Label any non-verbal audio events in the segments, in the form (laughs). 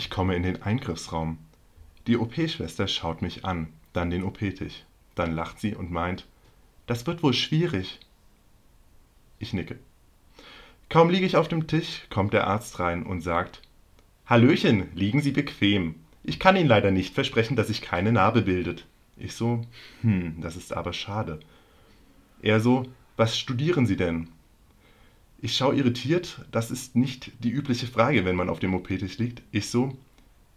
Ich komme in den Eingriffsraum. Die OP-Schwester schaut mich an, dann den OP-Tisch. Dann lacht sie und meint, das wird wohl schwierig. Ich nicke. Kaum liege ich auf dem Tisch, kommt der Arzt rein und sagt, Hallöchen, liegen Sie bequem. Ich kann Ihnen leider nicht versprechen, dass sich keine Narbe bildet. Ich so, hm, das ist aber schade. Er so, was studieren Sie denn? Ich schaue irritiert, das ist nicht die übliche Frage, wenn man auf dem OP-Tisch liegt. Ich so,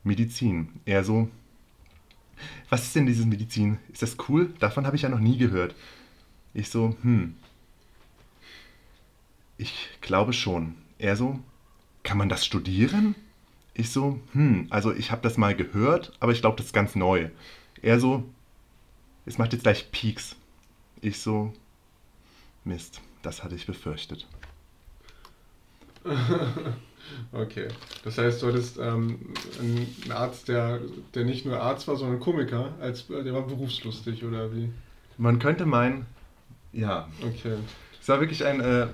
Medizin. Er so, was ist denn diese Medizin? Ist das cool? Davon habe ich ja noch nie gehört. Ich so, hm. Ich glaube schon. Er so, kann man das studieren? Ich so, hm, also ich habe das mal gehört, aber ich glaube, das ist ganz neu. Er so, es macht jetzt gleich Peaks. Ich so, Mist, das hatte ich befürchtet. (laughs) okay, das heißt, du hattest ähm, einen Arzt, der, der nicht nur Arzt war, sondern Komiker, als, der war berufslustig, oder wie? Man könnte meinen, ja. Okay. Es war wirklich ein äh,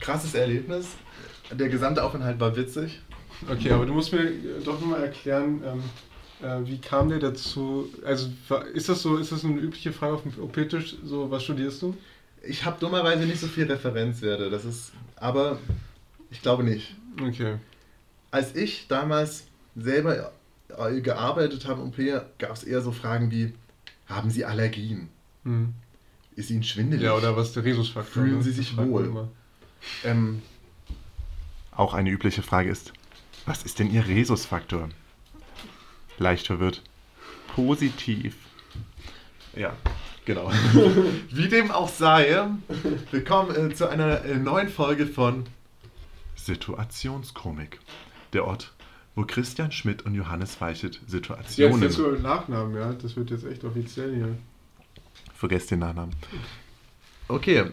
krasses Erlebnis. Der gesamte Aufenthalt war witzig. Okay, aber du musst mir doch nochmal erklären, ähm, äh, wie kam der dazu? Also ist das so, ist das eine übliche Frage auf dem OP-Tisch, so was studierst du? Ich habe dummerweise nicht so viel Referenzwerte, das ist, aber ich glaube nicht. Okay. Als ich damals selber äh, gearbeitet habe im OP, gab es eher so Fragen wie, haben Sie Allergien? Hm. Ist Ihnen schwindelig? Ja, oder was ist der Rhesusfaktor? Fühlen Sie sich wohl? Ähm, auch eine übliche Frage ist, was ist denn Ihr Rhesusfaktor? Leicht verwirrt. Positiv. Ja, genau. (laughs) Wie dem auch sei, willkommen äh, zu einer äh, neuen Folge von Situationskomik. Der Ort, wo Christian Schmidt und Johannes Weichert Situationen. Ja, jetzt nur Nachnamen, ja. Das wird jetzt echt offiziell hier. Vergesst den Nachnamen. Okay,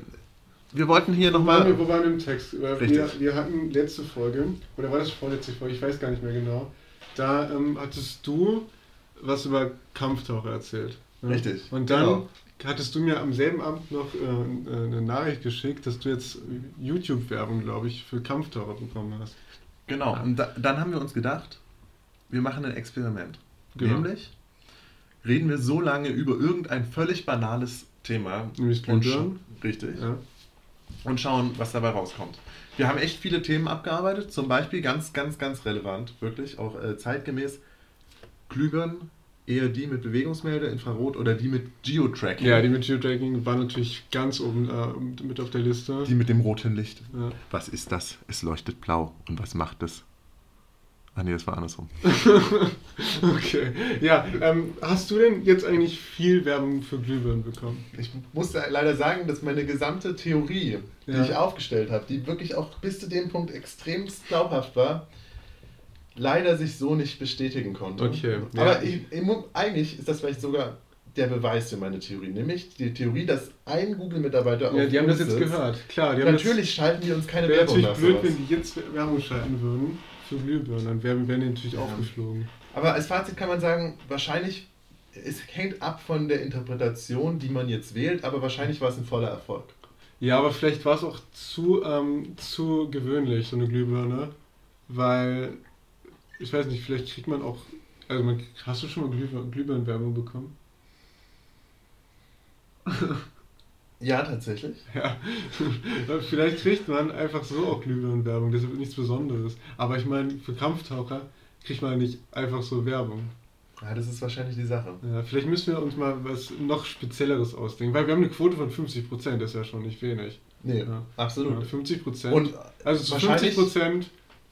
wir wollten hier nochmal. Wo, wo waren wir im Text? Wir, wir, hatten letzte Folge, oder war das vorletzte Folge? Ich weiß gar nicht mehr genau. Da ähm, hattest du was über Kampftaucher erzählt. Ja? Richtig. Und dann genau. Hattest du mir am selben Abend noch äh, eine Nachricht geschickt, dass du jetzt YouTube-Werbung, glaube ich, für Kampftaucher bekommen hast. Genau. Und da, dann haben wir uns gedacht, wir machen ein Experiment. Genau. Nämlich reden wir so lange über irgendein völlig banales Thema. Nämlich und Richtig. Ja und schauen, was dabei rauskommt. Wir haben echt viele Themen abgearbeitet, zum Beispiel ganz, ganz, ganz relevant, wirklich auch äh, zeitgemäß Glühbirnen, eher die mit Bewegungsmelder, Infrarot oder die mit Geotracking. Ja, die mit Geotracking war natürlich ganz oben äh, mit auf der Liste. Die mit dem roten Licht. Ja. Was ist das? Es leuchtet blau. Und was macht es? Ah nee, das war andersrum. (laughs) okay. Ja, ähm, hast du denn jetzt eigentlich viel Werbung für Glühbirnen bekommen? Ich muss leider sagen, dass meine gesamte Theorie, die ja. ich aufgestellt habe, die wirklich auch bis zu dem Punkt extremst glaubhaft war, leider sich so nicht bestätigen konnte. Okay. Aber ich, ich, eigentlich ist das vielleicht sogar der Beweis für meine Theorie, nämlich die Theorie, dass ein Google-Mitarbeiter auf Ja, die haben das jetzt gehört. Klar, natürlich schalten die uns keine Werbung nach. Wäre natürlich blöd, wenn die jetzt Werbung schalten würden für Glühbirnen, dann wären, wären die natürlich ja. aufgeflogen. Aber als Fazit kann man sagen, wahrscheinlich, es hängt ab von der Interpretation, die man jetzt wählt, aber wahrscheinlich war es ein voller Erfolg. Ja, aber vielleicht war es auch zu, ähm, zu gewöhnlich, so eine Glühbirne, weil, ich weiß nicht, vielleicht kriegt man auch, also man, hast du schon mal Glühbirnen, Glühbirnenwerbung bekommen? (laughs) Ja, tatsächlich. Ja, (laughs) vielleicht kriegt man einfach so auch Glühbirnenwerbung, das ist nichts Besonderes. Aber ich meine, für Kampftaucher kriegt man nicht einfach so Werbung. Ja, das ist wahrscheinlich die Sache. Ja, vielleicht müssen wir uns mal was noch Spezielleres ausdenken, weil wir haben eine Quote von 50%, das ist ja schon nicht wenig. Nee, ja. absolut. Ja, 50%. Und also zu 50%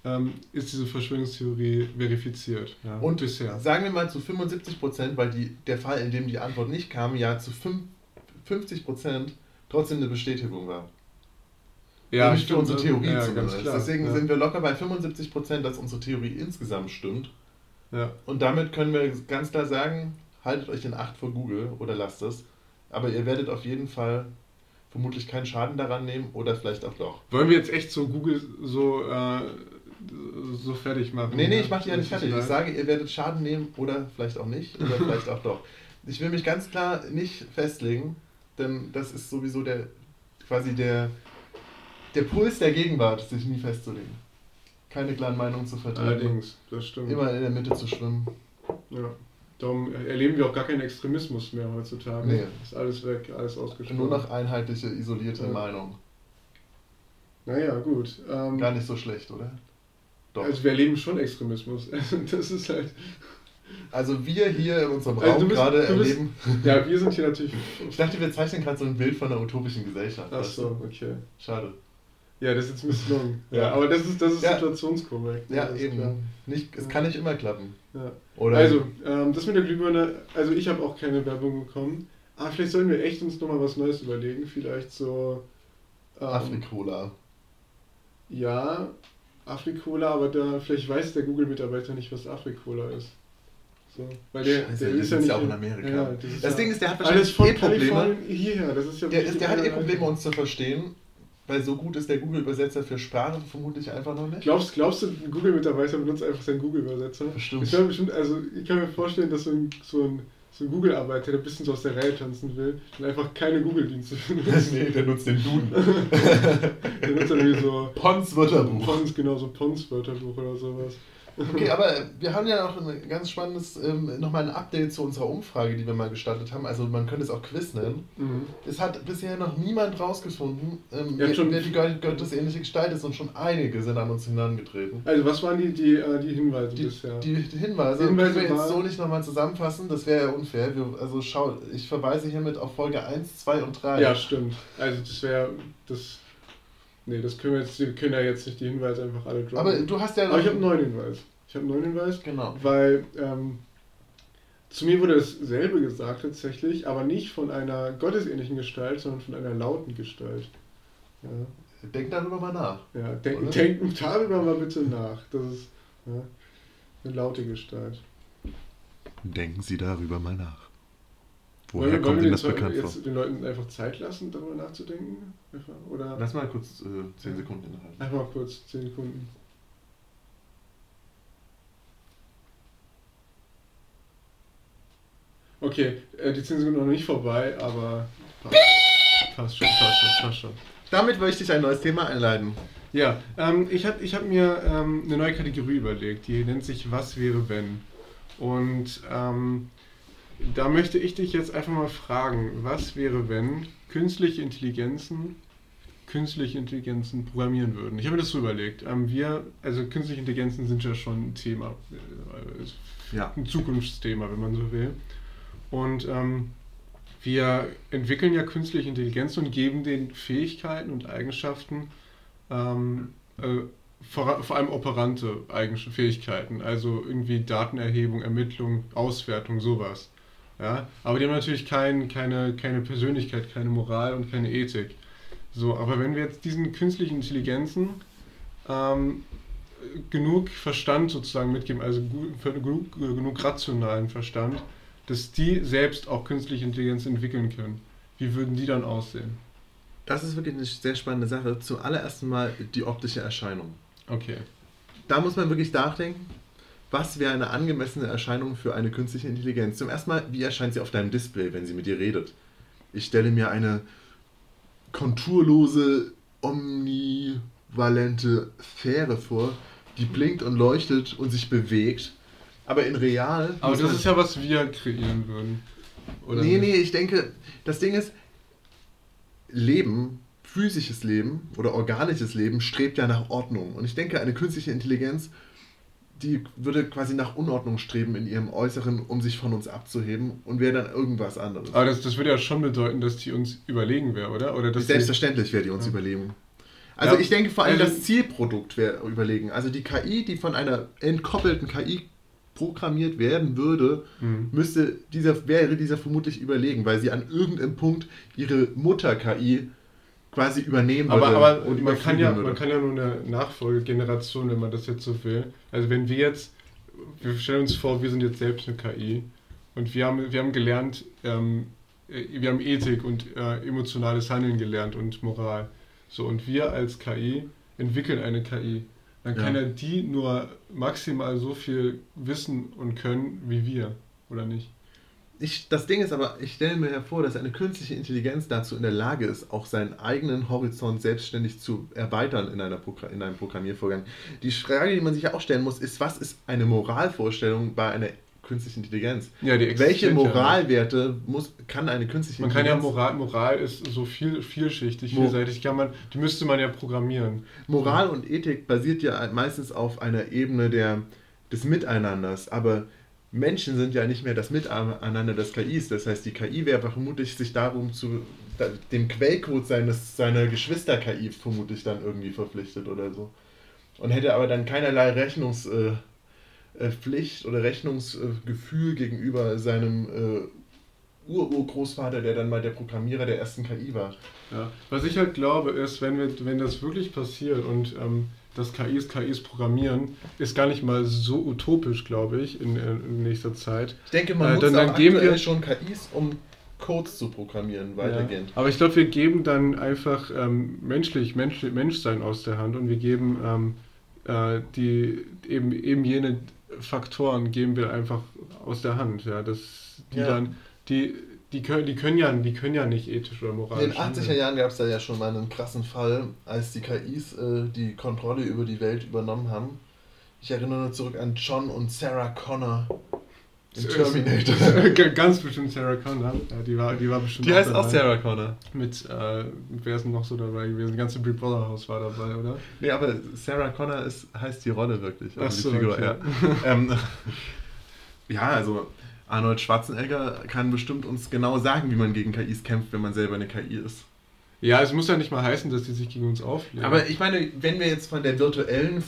ähm, ist diese Verschwörungstheorie verifiziert. Ja, und bisher. Sagen wir mal zu 75%, weil die, der Fall, in dem die Antwort nicht kam, ja zu 5 50 Prozent trotzdem eine Bestätigung war. Ja, Nämlich für unsere Theorie ja, zumindest. Deswegen ja. sind wir locker bei 75 Prozent, dass unsere Theorie insgesamt stimmt. Ja. Und damit können wir ganz klar sagen, haltet euch in Acht vor Google oder lasst es. Aber ihr werdet auf jeden Fall vermutlich keinen Schaden daran nehmen oder vielleicht auch doch. Wollen wir jetzt echt so Google so, äh, so fertig machen? Nee, nee, ich mache die ja nicht fertig. Ich sage, ihr werdet Schaden nehmen oder vielleicht auch nicht oder vielleicht auch doch. Ich will mich ganz klar nicht festlegen, denn das ist sowieso der quasi der, der Puls der Gegenwart, sich nie festzulegen. keine klaren Meinungen zu vertreten. Allerdings, das stimmt. Immer in der Mitte zu schwimmen. Ja. Darum erleben wir auch gar keinen Extremismus mehr heutzutage. Nee. Ist alles weg, alles ausgesprochen. Nur noch einheitliche, isolierte Ja. Meinung. Naja, gut. Ähm, Gar nicht so schlecht, oder? Doch. Also wir erleben schon Extremismus. (laughs) Also das ist halt. Also wir hier in unserem Also Raum bist- gerade bist- erleben. Ja, wir sind hier natürlich. (laughs) Ich dachte, wir zeichnen gerade so ein Bild von einer utopischen Gesellschaft. Ach so, okay. Schade. Ja, das ist jetzt misslungen. Ja. ja. aber das ist, das ist Ja. situationskorrekt. Ja, ist eben. klar. Nicht, es Ja. kann nicht immer klappen. Ja. Oder Also, ähm, das mit der Glühbirne, also ich habe auch keine Werbung bekommen. Aber vielleicht sollten wir echt uns nochmal was Neues überlegen. Vielleicht so. Ähm, Afrikola. Ja, Afrikola, aber da vielleicht weiß der Google-Mitarbeiter nicht, was Afrikola ist. So, weil der, Scheiße, der ist ja nicht ja auch in Amerika. Ja, das Das ja Ding ist, der hat wahrscheinlich eh Probleme. Hierher. Das ist ja Der, ist, der hat eh Probleme, uns zu verstehen, weil so gut ist der Google-Übersetzer für Sprache vermutlich einfach noch nicht. Glaubst, glaubst du, ein Google-Mitarbeiter benutzt einfach seinen Google-Übersetzer? Bestimmt. Ich, glaube, bestimmt, also ich kann mir vorstellen, dass so ein, so ein, so ein Google-Arbeiter, der ein bisschen so aus der Reihe tanzen will, und einfach keine Google-Dienste benutzt. (laughs) nee, der nutzt den Duden. (laughs) Der nutzt dann irgendwie so Pons Wörterbuch. Pons, genau, so Pons-Wörterbuch oder sowas. Okay, aber wir haben ja noch ein ganz spannendes, ähm, nochmal ein Update zu unserer Umfrage, die wir mal gestartet haben. Also man könnte es auch Quiz nennen. Mhm. Es hat bisher noch niemand rausgefunden, ähm, Ja, wer, schon- wer die Gott- gottesähnliche Gestalt ist und schon einige sind an uns hinangetreten. Also was waren die, die, äh, die Hinweise Die, bisher? die, die Hinweise, Die Hinweise können wir jetzt so nicht nochmal zusammenfassen, das wäre ja unfair. Wir, also schau, ich verweise hiermit auf Folge 1, 2 und 3. Ja, stimmt. Also das wäre das. Nee, das können wir jetzt, wir können ja jetzt nicht die Hinweise einfach alle droppen. Aber du hast ja Aber ich habe einen neuen Hinweis. Ich habe einen neuen Hinweis, Genau. weil ähm, zu mir wurde dasselbe gesagt tatsächlich, aber nicht von einer gottesähnlichen Gestalt, sondern von einer lauten Gestalt. Ja, Denk darüber mal nach. ja denk, Oder? denkt darüber mal bitte nach. Das ist ja, eine laute Gestalt. Denken Sie darüber mal nach. Wollen Woher wir- wollen kommt wir Ihnen das den, bekannt vor? jetzt den Leuten einfach Zeit lassen, darüber nachzudenken? Oder Lass mal kurz äh, 10 Sekunden innehalten. einfach mal kurz 10 Sekunden. Okay, äh, die 10 Sekunden noch nicht vorbei, aber passt, passt schon, passt schon, passt schon. Damit möchte ich ein neues Thema einleiten. Ja, ähm, ich habe ich hab mir ähm, eine neue Kategorie überlegt, die nennt sich Was wäre wenn? Und ähm, da möchte ich dich jetzt einfach mal fragen, was wäre, wenn künstliche Intelligenzen künstliche Intelligenzen programmieren würden? Ich habe mir das so überlegt. Ähm, wir, also künstliche Intelligenzen sind ja schon ein Thema, äh, Ja. ein Zukunftsthema, wenn man so will. Und ähm, wir entwickeln ja künstliche Intelligenz und geben den Fähigkeiten und Eigenschaften, ähm, äh, vor, vor allem operante Fähigkeiten, also irgendwie Datenerhebung, Ermittlung, Auswertung, sowas. Ja? Aber die haben natürlich kein, keine, keine Persönlichkeit, keine Moral und keine Ethik. So, aber wenn wir jetzt diesen künstlichen Intelligenzen ähm, genug Verstand sozusagen mitgeben, also genug, genug rationalen Verstand, dass die selbst auch künstliche Intelligenz entwickeln können. Wie würden die dann aussehen? Das ist wirklich eine sehr spannende Sache. Zuallererst mal die optische Erscheinung. Okay. Da muss man wirklich nachdenken, was wäre eine angemessene Erscheinung für eine künstliche Intelligenz. Zum ersten Mal, wie erscheint sie auf deinem Display, wenn sie mit dir redet? Ich stelle mir eine konturlose, omnivalente Sphäre vor, die blinkt und leuchtet und sich bewegt. Aber in real. Aber das ist ja, was wir kreieren würden. Oder nee, nicht? nee, ich denke, das Ding ist, Leben, physisches Leben oder organisches Leben strebt ja nach Ordnung. Und ich denke, eine künstliche Intelligenz, die würde quasi nach Unordnung streben in ihrem Äußeren, um sich von uns abzuheben und wäre dann irgendwas anderes. Aber das, das würde ja schon bedeuten, dass die uns überlegen wäre, oder? oder dass Selbstverständlich wäre die uns Ja. überlegen. Also Ja, ich denke vor allem, also- das Zielprodukt wäre überlegen. Also die KI, die von einer entkoppelten KI programmiert werden würde, Hm. müsste dieser, wäre dieser vermutlich überlegen, weil sie an irgendeinem Punkt ihre Mutter-KI quasi übernehmen Aber, würde. aber und man, kann ja, würde. man kann ja nur eine Nachfolgegeneration, wenn man das jetzt so will. Also wenn wir jetzt, wir stellen uns vor, wir sind jetzt selbst eine KI und wir haben, wir haben gelernt, ähm, äh, wir haben Ethik und äh, emotionales Handeln gelernt und Moral. So, und wir als KI entwickeln eine KI. Dann kann Ja. ja die nur maximal so viel wissen und können wie wir, oder nicht? Ich, das Ding ist aber, ich stelle mir hervor, dass eine künstliche Intelligenz dazu in der Lage ist, auch seinen eigenen Horizont selbstständig zu erweitern in, einer Progr in einem Programmiervorgang. Die Frage, die man sich ja auch stellen muss, ist, was ist eine Moralvorstellung bei einer künstlichen Intelligenz? Ja, Welche Moralwerte muss, kann eine künstliche Man kann ja Intelligenz... Moral, Moral ist so viel, vielschichtig, Mo- vielseitig, kann man, die müsste man ja programmieren. Moral und Ethik basiert ja meistens auf einer Ebene der, des Miteinanders, aber Menschen sind ja nicht mehr das Miteinander des KIs. Das heißt, die KI wäre vermutlich sich darum zu dem Quellcode seines, seiner Geschwister-KI vermutlich dann irgendwie verpflichtet oder so. Und hätte aber dann keinerlei Rechnungspflicht äh, äh, oder Rechnungsgefühl gegenüber seinem äh, Ur-Urgroßvater, der dann mal der Programmierer der ersten KI war. Ja. Was ich halt glaube, ist, wenn, wir, wenn das wirklich passiert und ähm, das KIs KIs programmieren, ist gar nicht mal so utopisch, glaube ich, in, in nächster Zeit. Ich denke, man Äh, nutzt dann- dann auch geben wir- schon KIs, um Codes zu programmieren, weitergehend. Ja. Aber ich glaube, wir geben dann einfach ähm, menschlich, Mensch, Menschsein aus der Hand und wir geben ähm, äh, die eben, eben jene Faktoren geben wir einfach aus der Hand. Ja, das, die Ja. dann, die, die können, die können ja, die können ja nicht ethisch oder In moralisch. den 80er Jahren gab es da ja schon mal einen krassen Fall, als die KIs äh, die Kontrolle über die Welt übernommen haben. Ich erinnere nur zurück an John und Sarah Connor im Terminator. (laughs) Ganz bestimmt Sarah Connor. Ja, die war, die war bestimmt Die heißt dabei. auch Sarah Connor. Mit, äh, wer ist denn noch so dabei gewesen? Die ganze Big Brother Haus war dabei, oder? Nee, aber Sarah Connor ist, heißt die Rolle wirklich. Ach Also so, die Figur, okay. ja. (laughs) ähm, (laughs) ja, also Arnold Schwarzenegger kann bestimmt uns genau sagen, wie man gegen KIs kämpft, wenn man selber eine KI ist. Ja, es muss ja nicht mal heißen, dass die sich gegen uns auflehnen. Aber ich meine, wenn wir jetzt von der virtuellen,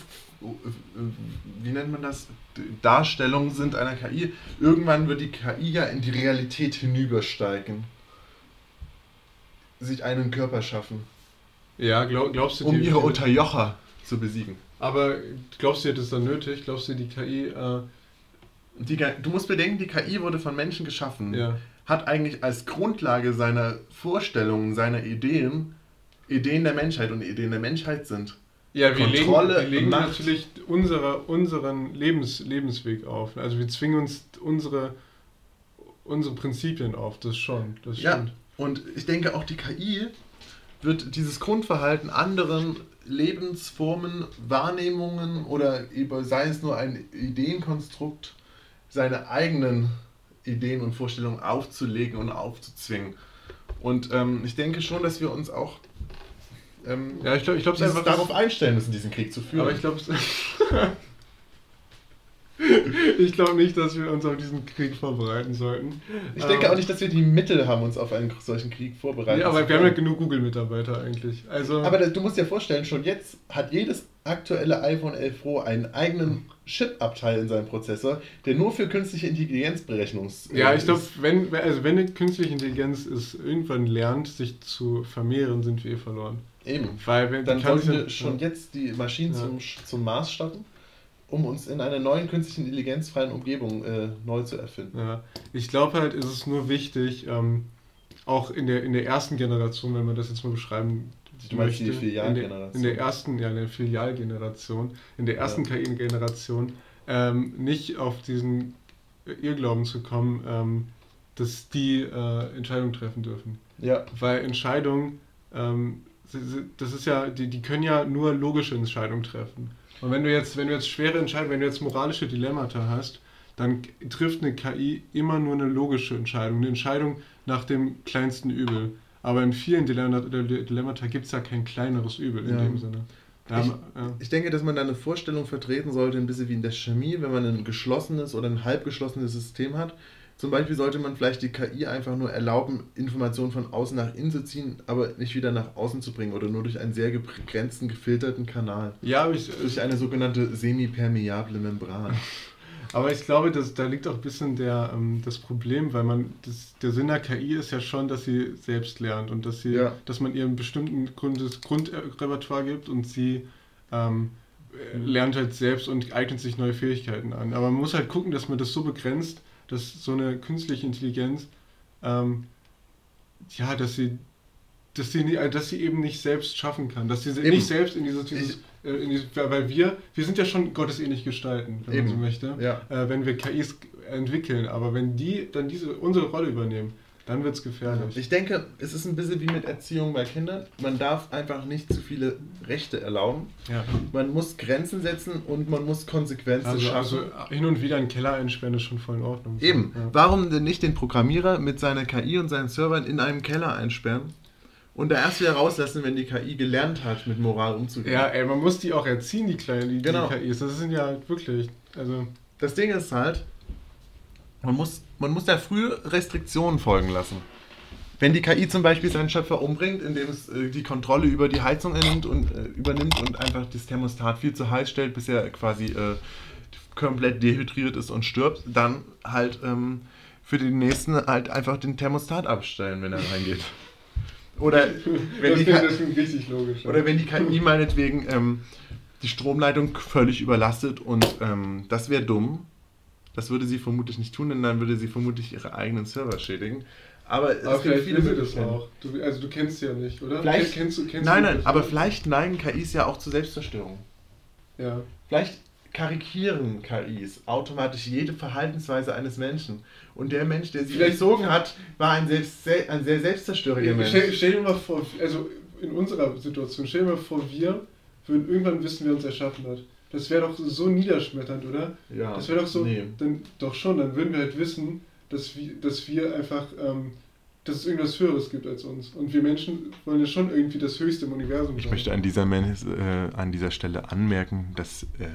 wie nennt man das, Darstellung sind einer KI, irgendwann wird die KI ja in die Realität hinübersteigen. Sich einen Körper schaffen, ja, glaub, glaubst du, um ihre Unterjocher zu besiegen. Aber glaubst du, das ist dann nötig? Glaubst du, die KI, äh, Die, du musst bedenken, die KI wurde von Menschen geschaffen, ja. hat eigentlich als Grundlage seiner Vorstellungen, seiner Ideen, Ideen der Menschheit und Ideen der Menschheit sind. Ja, wir Kontrolle, legen, wir legen Macht. natürlich unsere, unseren Lebens, Lebensweg auf. Also wir zwingen uns unsere, unsere Prinzipien auf, das schon. Das Ja. stimmt. Und ich denke auch die KI wird dieses Grundverhalten anderen Lebensformen, Wahrnehmungen oder sei es nur ein Ideenkonstrukt, seine eigenen Ideen und Vorstellungen aufzulegen und aufzuzwingen. Und ähm, ich denke schon, dass wir uns auch ähm, Ja, ich glaube, ich dieses- einfach. darauf einstellen müssen, diesen Krieg zu führen. aber ich glaube (laughs) Ich glaube nicht, dass wir uns auf diesen Krieg vorbereiten sollten. Ich denke Ähm, auch nicht, dass wir die Mittel haben, uns auf einen solchen Krieg vorbereiten Ja, aber wir haben ja genug Google-Mitarbeiter eigentlich. Also, Aber das, du musst dir vorstellen, schon jetzt hat jedes aktuelle iPhone 11 Pro einen eigenen Chip-Abteil in seinem Prozessor, der nur für künstliche Intelligenzberechnungs. ja, äh, ich glaube, wenn, also wenn eine künstliche Intelligenz es irgendwann lernt, sich zu vermehren, sind wir eh verloren. Eben. Weil wenn, Dann die sollten wir schon jetzt die Maschinen Ja. zum, zum Mars starten, um uns in einer neuen künstlichen intelligenzfreien Umgebung äh, neu zu erfinden. Ja, ich glaube halt, ist es nur wichtig, ähm, auch in der, in der ersten Generation, wenn man das jetzt mal beschreiben Du meinst die Filialgeneration? In der, ersten, ja, in der Filialgeneration, in der ersten KI-Generation, ähm, nicht auf diesen Irrglauben zu kommen, ähm, dass die äh, Entscheidungen treffen dürfen. Ja. Weil Entscheidungen, ähm, das ist ja, die, die können ja nur logische Entscheidungen treffen. Und wenn du jetzt, wenn du jetzt schwere Entscheidungen, wenn du jetzt moralische Dilemmata hast, dann trifft eine KI immer nur eine logische Entscheidung, eine Entscheidung nach dem kleinsten Übel. Aber in vielen Dilemmata, Dilemmata gibt es ja kein kleineres Übel in Ja. dem Sinne. Da Ich- haben- ja. Ich denke, dass man da eine Vorstellung vertreten sollte, ein bisschen wie in der Chemie, wenn man ein geschlossenes oder ein halbgeschlossenes System hat. Zum Beispiel sollte man vielleicht die KI einfach nur erlauben, Informationen von außen nach innen zu ziehen, aber nicht wieder nach außen zu bringen oder nur durch einen sehr begrenzten, gefilterten Kanal. ja, aber ich, Durch eine sogenannte semipermeable Membran. (laughs) Aber ich glaube, dass, da liegt auch ein bisschen der, ähm, das Problem, weil man das, der Sinn der KI ist ja schon, dass sie selbst lernt und dass sie, Ja. dass man ihr einen bestimmten Grund, das Grundrepertoire gibt und sie ähm, äh, lernt halt selbst und eignet sich neue Fähigkeiten an. Aber man muss halt gucken, dass man das so begrenzt, dass so eine künstliche Intelligenz, ähm, ja, dass sie dass sie, nie- dass sie eben nicht selbst schaffen kann, dass sie Eben. nicht selbst in dieses, dieses äh, in dieses weil wir, wir sind ja schon gottesähnlich gestalten, wenn Eben. man so möchte Ja. äh, wenn wir KIs entwickeln, aber wenn die dann diese unsere Rolle übernehmen, dann wird es gefährlich. Ich denke, es ist ein bisschen wie mit Erziehung bei Kindern. Man darf einfach nicht zu viele Rechte erlauben. Ja. Man muss Grenzen setzen und man muss Konsequenzen Also, schaffen. also hin und wieder einen Keller einsperren ist schon voll in Ordnung. Eben. Ja. Warum denn nicht den Programmierer mit seiner KI und seinen Servern in einem Keller einsperren und da erst wieder rauslassen, wenn die KI gelernt hat, mit Moral umzugehen? Ja, ey, man muss die auch erziehen, die kleinen die, Genau. die KIs. Das sind ja wirklich. Also, Das Ding ist halt, man muss, man muss da früh Restriktionen folgen lassen. Wenn die KI zum Beispiel seinen Schöpfer umbringt, indem es äh, die Kontrolle über die Heizung ernimmt und, äh, übernimmt und einfach das Thermostat viel zu heiß stellt, bis er quasi äh, komplett dehydriert ist und stirbt, dann halt ähm, für den nächsten halt einfach den Thermostat abstellen, wenn er reingeht. Oder wenn die, logisch. oder wenn die KI meinetwegen ähm, die Stromleitung völlig überlastet und ähm, das wäre dumm. Das würde sie vermutlich nicht tun, denn dann würde sie vermutlich ihre eigenen Server schädigen. Aber, es aber gibt vielleicht will das auch. Du, also du kennst sie ja nicht, oder? Vielleicht- kennst du, kennst Nein, nein, aber vielleicht neigen KIs ja auch zur Selbstzerstörung. Ja. Vielleicht karikieren KIs automatisch jede Verhaltensweise eines Menschen. Und der Mensch, der sie Vielleicht- erzogen hat, war ein, selbst, sel- ein sehr selbstzerstörender Mensch. Stell, stell dir mal vor, also in unserer Situation, stell dir mal vor, wir würden irgendwann wissen, wer uns erschaffen hat. Das wäre doch so niederschmetternd, oder? Ja, Das wäre doch so, nee. dann, doch schon, dann würden wir halt wissen, dass wir, dass wir einfach, ähm, dass es irgendwas Höheres gibt als uns. Und wir Menschen wollen ja schon irgendwie das Höchste im Universum Ich sein. möchte an dieser, Men- äh, an dieser Stelle anmerken, dass äh,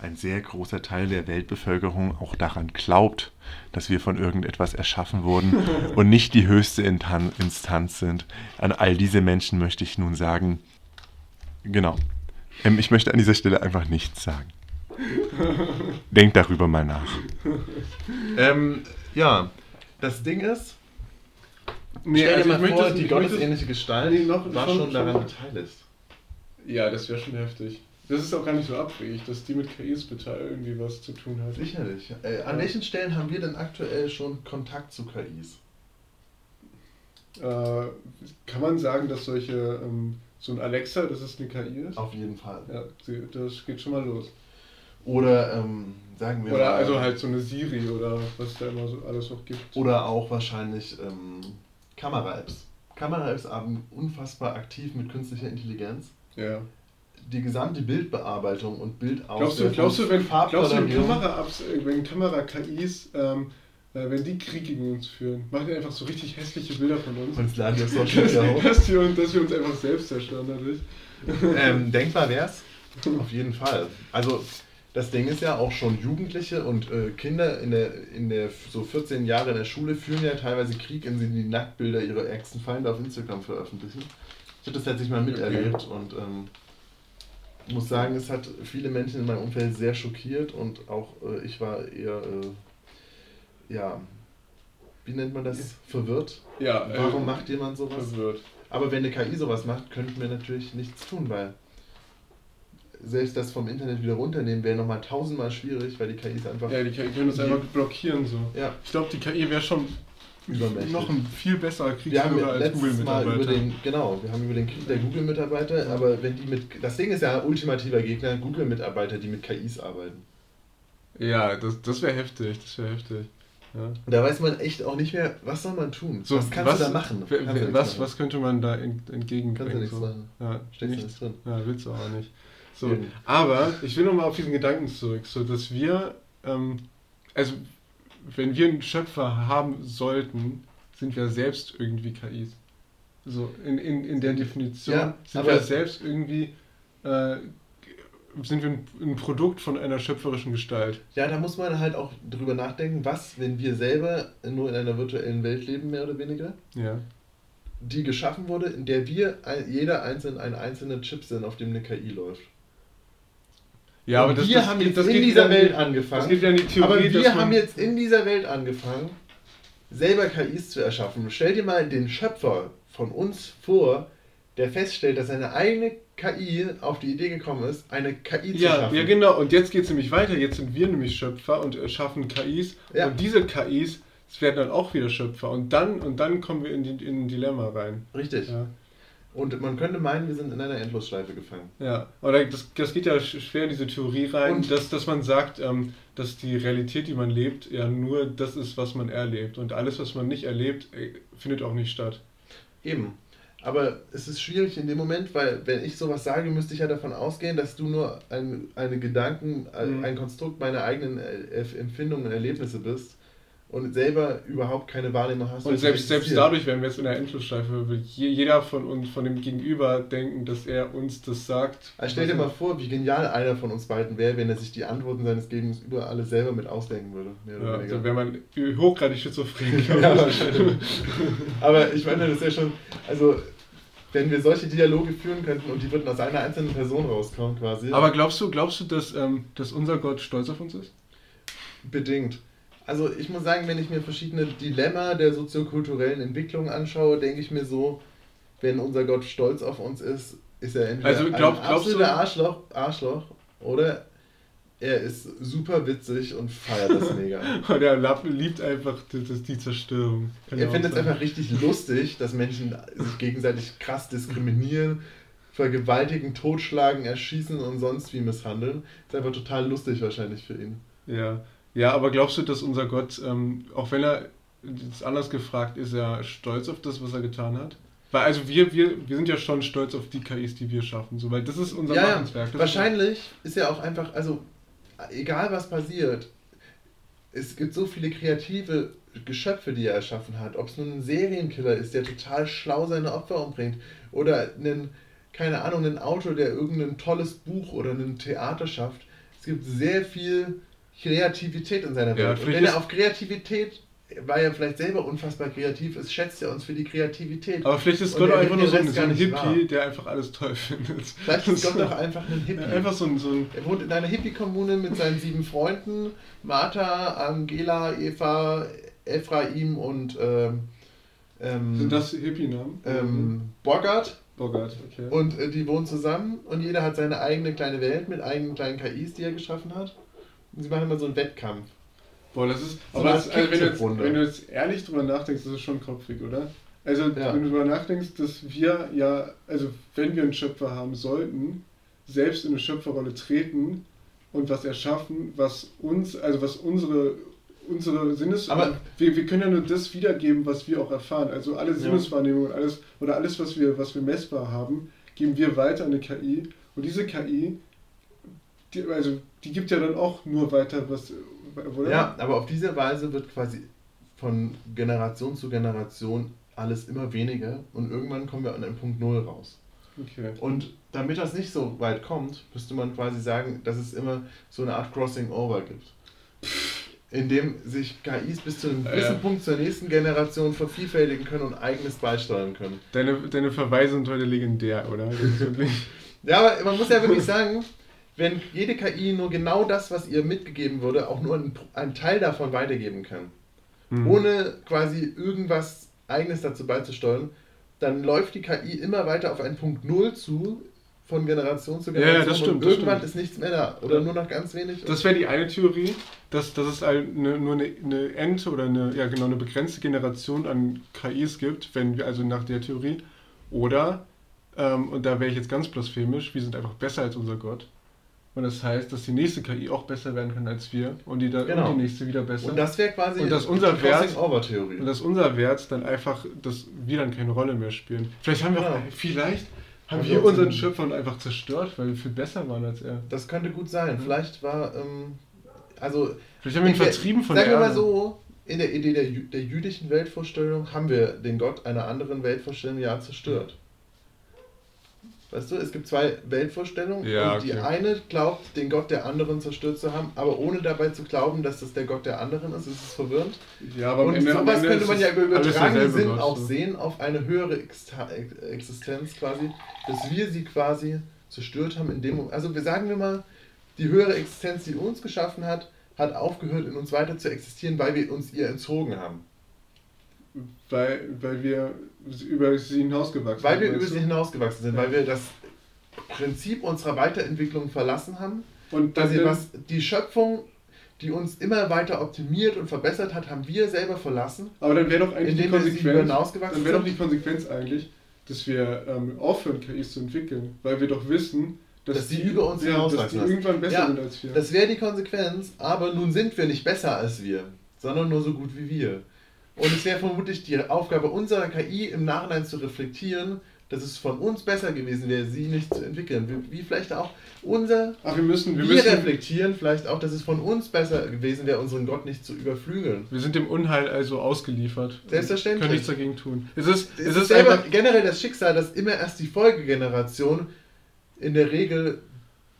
ein sehr großer Teil der Weltbevölkerung auch daran glaubt, dass wir von irgendetwas erschaffen wurden (laughs) und nicht die höchste Intan Instanz sind. An all diese Menschen möchte ich nun sagen, genau. Ähm, ich möchte an dieser Stelle einfach nichts sagen. (laughs) Denkt darüber mal nach. (laughs) Ähm, ja, das Ding ist, Nee, stell dir also mal ich möchte vor, die gottesähnliche Gestalt Nee, noch- war schon- schon daran schon- beteiligt. Ja, das wäre schon heftig. Das ist auch gar nicht so abwegig, dass die mit KIs bitte irgendwie was zu tun hat. Sicherlich. Äh, an Ja. welchen Stellen haben wir denn aktuell schon Kontakt zu KIs? Äh, kann man sagen, dass solche, ähm, so ein Alexa, dass es eine KI ist? Auf jeden Fall. Ja, das geht schon mal los. Oder ähm, sagen wir Oder mal, also halt so eine Siri oder was da immer so alles noch gibt. Oder auch wahrscheinlich ähm, Kamera-Apps. Kamera-Apps arbeiten unfassbar aktiv mit künstlicher Intelligenz. Ja. Die gesamte Bildbearbeitung und Bildauswertung. Glaubst du, glaubst du, wenn, glaubst du, wenn äh, wenn Kamera-KIs, ähm, äh, wenn die Krieg gegen uns führen, machen die einfach so richtig hässliche Bilder von uns? Und laden wir auf Social dass, Media hoch. (laughs) dass, wir uns, dass wir uns einfach selbst zerstören dadurch. ähm, denkbar wär's. Auf jeden Fall. Also das Ding ist ja auch schon Jugendliche und äh, Kinder in der, in der so 14 Jahre in der Schule führen ja teilweise Krieg, indem sie die Nacktbilder ihrer ärgsten Feinde auf Instagram veröffentlichen. Ich habe das tatsächlich mal miterlebt und ähm, muss sagen, es hat viele Menschen in meinem Umfeld sehr schockiert und auch äh, ich war eher, äh, ja, wie nennt man das? Verwirrt. Ja, äh, Warum macht jemand sowas? verwirrt? Aber wenn eine KI sowas macht, könnten wir natürlich nichts tun, weil selbst das vom Internet wieder runternehmen wäre nochmal tausendmal schwierig, weil die KIs einfach Ja, die KI können uns einfach blockieren so. ja, Ich glaube, die KI wäre schon übermächtig. noch ein viel besserer Kriegsführer als Google-Mitarbeiter. genau, wir haben über den Krieg der Google-Mitarbeiter, aber wenn die mit, das Ding ist ja ein ultimativer Gegner, Google-Mitarbeiter, die mit KIs arbeiten. Ja, das, das wäre heftig, das wäre heftig. Ja. Und da weiß man echt auch nicht mehr, was soll man tun? So, was kannst du da machen? du was, machen. was könnte man da ent, Kannst du entgegenbringen? nichts so? machen. Ja, Steckst du nichts. nichts drin. Ja, willst du auch nicht. So, Eben. aber ich will nochmal auf diesen Gedanken zurück, so dass wir, ähm, also wenn wir einen Schöpfer haben sollten, sind wir selbst irgendwie KIs. So in, in, in der Definition Ja, sind wir selbst irgendwie, äh, sind wir ein, ein Produkt von einer schöpferischen Gestalt. Ja, da muss man halt auch drüber nachdenken, was, wenn wir selber nur in einer virtuellen Welt leben, mehr oder weniger, Ja. die geschaffen wurde, in der wir jeder einzeln ein einzelner Chip sind, auf dem eine KI läuft. Ja, Und wir haben jetzt in dieser Welt Das angefangen. geht ja in die Theorie, aber wir haben jetzt in dieser Welt angefangen, selber KIs zu erschaffen. Stell dir mal den Schöpfer von uns vor, der feststellt, dass seine eigene KI auf die Idee gekommen ist, eine KI zu Ja, schaffen. ja, genau. Und jetzt geht es nämlich weiter. Jetzt sind wir nämlich Schöpfer und erschaffen KIs. Ja. Und diese KIs werden dann auch wieder Schöpfer. Und dann, und dann kommen wir in, die, in ein Dilemma rein. Richtig. Ja. Und man könnte meinen, wir sind in einer Endlosschleife gefangen. Ja, aber das, das geht ja schwer in diese Theorie rein, Und- dass, dass man sagt, ähm, dass die Realität, die man lebt, ja nur das ist, was man erlebt. Und alles, was man nicht erlebt, äh, findet auch nicht statt. Eben. Aber es ist schwierig in dem Moment, weil wenn ich sowas sage, müsste ich ja davon ausgehen, dass du nur ein, eine Gedanken, ein, Mhm. ein Konstrukt meiner eigenen äh, Empfindungen und Erlebnisse bist und selber überhaupt keine Wahrnehmung hast. Und selbst, selbst dadurch wären wir jetzt in der Endlosschleife, je, jeder von uns, von dem Gegenüber denken, dass er uns das sagt. Also stell dir mal vor, wie genial einer von uns beiden wäre, wenn er sich die Antworten seines Gegenüber alle selber mit ausdenken würde. Ja, dann wäre man hochgradig schizophren. (laughs) Ja. Aber ich meine, das ist ja schon, also wenn wir solche Dialoge führen könnten und die würden aus einer einzelnen Person rauskommen quasi. Aber glaubst du, glaubst du, dass, ähm, dass unser Gott stolz auf uns ist? bedingt. Also ich muss sagen, wenn ich mir verschiedene Dilemma der soziokulturellen Entwicklung anschaue, denke ich mir so, wenn unser Gott stolz auf uns ist, ist er entweder Also glaub- ein absoluter Arschloch, Arschloch oder er ist super witzig und feiert das (laughs) mega. Und er liebt einfach die, die, Zerstörung. Kann Er findet es einfach richtig lustig, dass Menschen sich gegenseitig krass diskriminieren, vergewaltigen, totschlagen, erschießen und sonst wie misshandeln. Ist einfach total lustig wahrscheinlich für ihn. Ja. Ja, aber glaubst du, dass unser Gott, ähm, auch wenn er, jetzt anders gefragt, ist er stolz auf das, was er getan hat? Weil also wir, wir, wir sind ja schon stolz auf die KIs, die wir schaffen, so, weil das ist unser Ja, Machenswerk. Das wahrscheinlich ist ja auch einfach, also egal was passiert, es gibt so viele kreative Geschöpfe, die er erschaffen hat. Ob es nun ein Serienkiller ist, der total schlau seine Opfer umbringt, oder ein, keine Ahnung, ein Autor, der irgendein tolles Buch oder ein Theater schafft. Es gibt sehr viel Kreativität in seiner Ja, Welt. Und vielleicht wenn er auf Kreativität, weil er vielleicht selber unfassbar kreativ ist, schätzt er uns für die Kreativität. Aber vielleicht ist Und Gott einfach nur so ein, so ein Hippie, wahr. der einfach alles toll findet. Vielleicht ist Gott doch einfach ein Hippie. Ja, einfach so ein, so ein Er wohnt in einer Hippie-Kommune mit seinen sieben Freunden: Martha, Angela, Eva, Ephraim und ähm, ähm, Sind das Hippie-Namen? ähm, Bogart. Bogart, okay. Und äh, die wohnen zusammen und jeder hat seine eigene kleine Welt mit eigenen kleinen KIs, die er geschaffen hat. Sie machen immer so einen Wettkampf. Boah, das ist. So aber das, also wenn, du jetzt, wenn du jetzt ehrlich drüber nachdenkst, das ist schon kopfig, oder? Also, Ja. wenn du drüber nachdenkst, dass wir ja, also wenn wir einen Schöpfer haben sollten, selbst in eine Schöpferrolle treten und was erschaffen, was uns, also was unsere unsere Sinnes Aber- wir, wir können ja nur das wiedergeben, was wir auch erfahren. Also alle Sinneswahrnehmungen und alles oder alles, was wir, was wir messbar haben, geben wir weiter an eine KI. Und diese KI, die, also die gibt ja dann auch nur weiter, was oder? Ja, aber auf diese Weise wird quasi von Generation zu Generation alles immer weniger und irgendwann kommen wir an den Punkt Null raus. Okay. Und damit das nicht so weit kommt, müsste man quasi sagen, dass es immer so eine Art Crossing Over gibt. In dem sich KIs bis zu einem gewissen ja. Punkt zur nächsten Generation vervielfältigen können und eigenes beisteuern können. Deine, deine Verweise sind heute legendär, oder? Ja, aber man muss ja wirklich sagen, wenn jede KI nur genau das, was ihr mitgegeben wurde, auch nur einen, einen Teil davon weitergeben kann, Hm. ohne quasi irgendwas Eigenes dazu beizusteuern, dann läuft die KI immer weiter auf einen Punkt Null zu, von Generation zu Ja, ja, Generation. das stimmt, und das irgendwann stimmt. ist nichts mehr da. Oder nur noch ganz wenig. Das wäre die eine Theorie, dass, dass es eine, nur eine, eine End- oder eine, ja genau, eine begrenzte Generation an KIs gibt, wenn wir also nach der Theorie. Oder, ähm, und da wäre ich jetzt ganz blasphemisch, wir sind einfach besser als unser Gott. Und das heißt, dass die nächste KI auch besser werden kann als wir und die, da, Genau. und die nächste wieder besser. und das wäre quasi Und dass unser die Wert- Crossing-Over-Theorie. Und dass unser Wert dann einfach, dass wir dann keine Rolle mehr spielen. Vielleicht haben wir auch, Genau. vielleicht haben wir unseren Schöpfer einfach zerstört, weil wir viel besser waren als er. Das könnte gut sein. Vielleicht war, ähm, also Vielleicht haben wir ihn vertrieben von Sagen der wir mal so, in der Idee der, der jüdischen Weltvorstellung haben wir den Gott einer anderen Weltvorstellung ja zerstört. Weißt du, es gibt zwei Weltvorstellungen Ja, und die okay. eine glaubt, den Gott der anderen zerstört zu haben, aber ohne dabei zu glauben, dass das der Gott der anderen ist. Ist es verwirrend? Ja, aber und Ende- sowas Ende könnte ist man ja über übertragenen Sinn Gott, auch so. sehen auf eine höhere Existenz quasi, dass wir sie quasi zerstört haben in dem Moment. Also wir sagen wir mal, die höhere Existenz, die uns geschaffen hat, hat aufgehört in uns weiter zu existieren, weil wir uns ihr entzogen haben. Weil, weil wir über sie hinausgewachsen Weil wir über sie hinausgewachsen sind, weil wir das Prinzip unserer Weiterentwicklung verlassen haben. Und dann, Quasi was die Schöpfung, die uns immer weiter optimiert und verbessert hat, haben wir selber verlassen. aber dann wäre doch eigentlich die wir Konsequenz, dann wäre doch die Konsequenz eigentlich, dass wir ähm, aufhören, KIs zu entwickeln, weil wir doch wissen, dass, Dass die über uns ja, dass hinauswachsen die lassen. irgendwann besser Ja, sind als wir. Das wäre die Konsequenz, aber nun sind wir nicht besser als wir, sondern nur so gut wie wir. Und es wäre vermutlich die Aufgabe unserer KI im Nachhinein zu reflektieren, dass es von uns besser gewesen wäre, sie nicht zu entwickeln. Wie, wie vielleicht auch unser. Ach, wir müssen, wir Wir, müssen, reflektieren vielleicht auch, dass es von uns besser gewesen wäre, unseren Gott nicht zu überflügeln. wir sind dem Unheil also ausgeliefert. Selbstverständlich. Können nichts dagegen tun. Es ist, Es es ist ist einfach, generell das Schicksal, dass immer erst die Folgegeneration in der Regel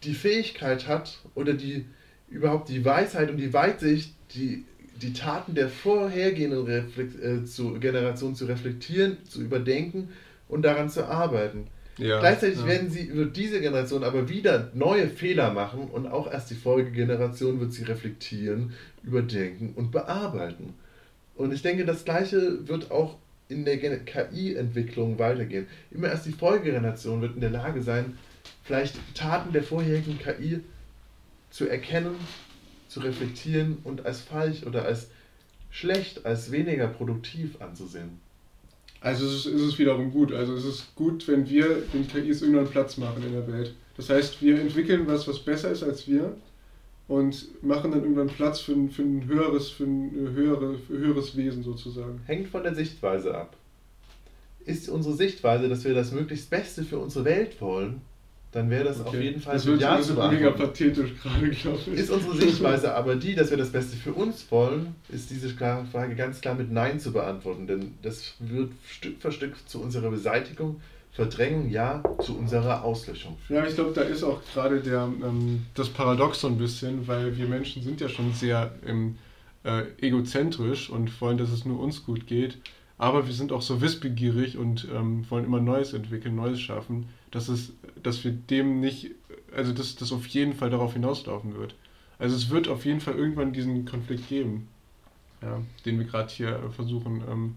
die Fähigkeit hat oder die überhaupt die Weisheit und die Weitsicht, die, die Taten der vorhergehenden Reflex, äh, zu, Generation zu reflektieren, zu überdenken und daran zu arbeiten. ja, Gleichzeitig ja. werden sie über diese Generation aber wieder neue Fehler machen und auch erst die Folgegeneration wird sie reflektieren, überdenken und bearbeiten. Und ich denke, das Gleiche wird auch in der KI-Entwicklung weitergehen. Immer erst die Folgegeneration wird in der Lage sein, vielleicht Taten der vorherigen KI zu erkennen, zu reflektieren und als falsch oder als schlecht, als weniger produktiv anzusehen. Also es ist, ist es wiederum gut. Also es ist gut, wenn wir den KIs irgendwann Platz machen in der Welt. Das heißt, wir entwickeln was, was besser ist als wir und machen dann irgendwann Platz für ein, für ein höheres, für ein höhere, für höheres Wesen sozusagen. hängt von der Sichtweise ab. Ist unsere Sichtweise, dass wir das möglichst Beste für unsere Welt wollen, dann wäre das auf Okay. jeden Fall das mit Ja zu wird mega beantworten. pathetisch gerade, glaube ich. Ist unsere Sichtweise aber die, dass wir das Beste für uns wollen, ist diese Frage ganz klar mit Nein zu beantworten. Denn das wird Stück für Stück zu unserer Beseitigung, Verdrängung, ja, zu unserer Auslöschung führen. Ja, ich glaube, da ist auch gerade der, ähm, das Paradox so ein bisschen, weil wir Menschen sind ja schon sehr ähm, äh, egozentrisch und wollen, dass es nur uns gut geht. Aber wir sind auch so wissbegierig und ähm, wollen immer Neues entwickeln, Neues schaffen, dass, es, dass wir dem nicht, also dass das auf jeden Fall darauf hinauslaufen wird. Also es wird auf jeden Fall irgendwann diesen Konflikt geben, ja, den wir gerade hier versuchen ähm,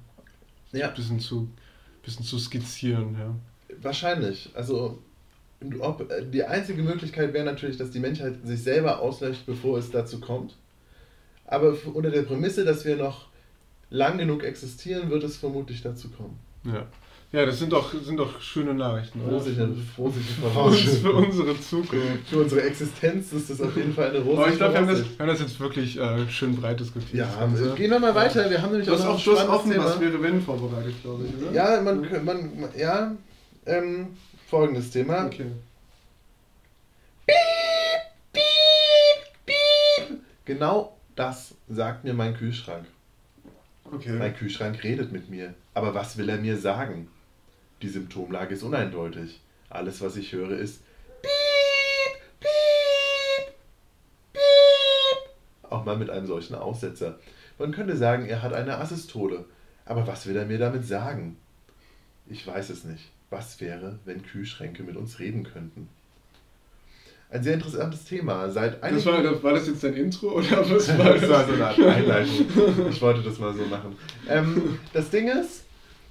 Ja, ein bisschen zu, bisschen zu skizzieren. Ja. wahrscheinlich. Also ob, äh, die einzige Möglichkeit wäre natürlich, dass die Menschheit sich selber auslöscht, bevor es dazu kommt. Aber unter der Prämisse, dass wir noch lang genug existieren, wird es vermutlich dazu kommen. Ja, ja das sind doch, sind doch schöne Nachrichten. oder? Rosige, rosige Für, uns, für Vorausschau. unsere Zukunft. Für unsere Existenz ist das auf jeden Fall eine rosige Aber ich glaube, wir, haben das- Voraussicht. wir haben das jetzt wirklich äh, schön breit diskutiert. Ja, Ganze. gehen wir mal weiter. Wir haben nämlich hast noch auch spannendes offen, was Thema. wäre wenn vorbereitet, glaube ich, oder? Ja, man, man, ja, ähm, folgendes Thema. Okay. Genau das sagt mir mein Kühlschrank. Okay. Mein Kühlschrank redet mit mir. Aber was will er mir sagen? Die Symptomlage ist uneindeutig. Alles, was ich höre, ist piep, piep, piep. Auch mal mit einem solchen Aussetzer. Man könnte sagen, er hat eine Asystole. Aber was will er mir damit sagen? Ich weiß es nicht. Was wäre, wenn Kühlschränke mit uns reden könnten? Ein sehr interessantes Thema. Seit Das war, das, war das jetzt dein Intro oder was war (laughs) das? das war so eine Art Einleitung. Ich wollte das mal so machen. Ähm, das Ding ist,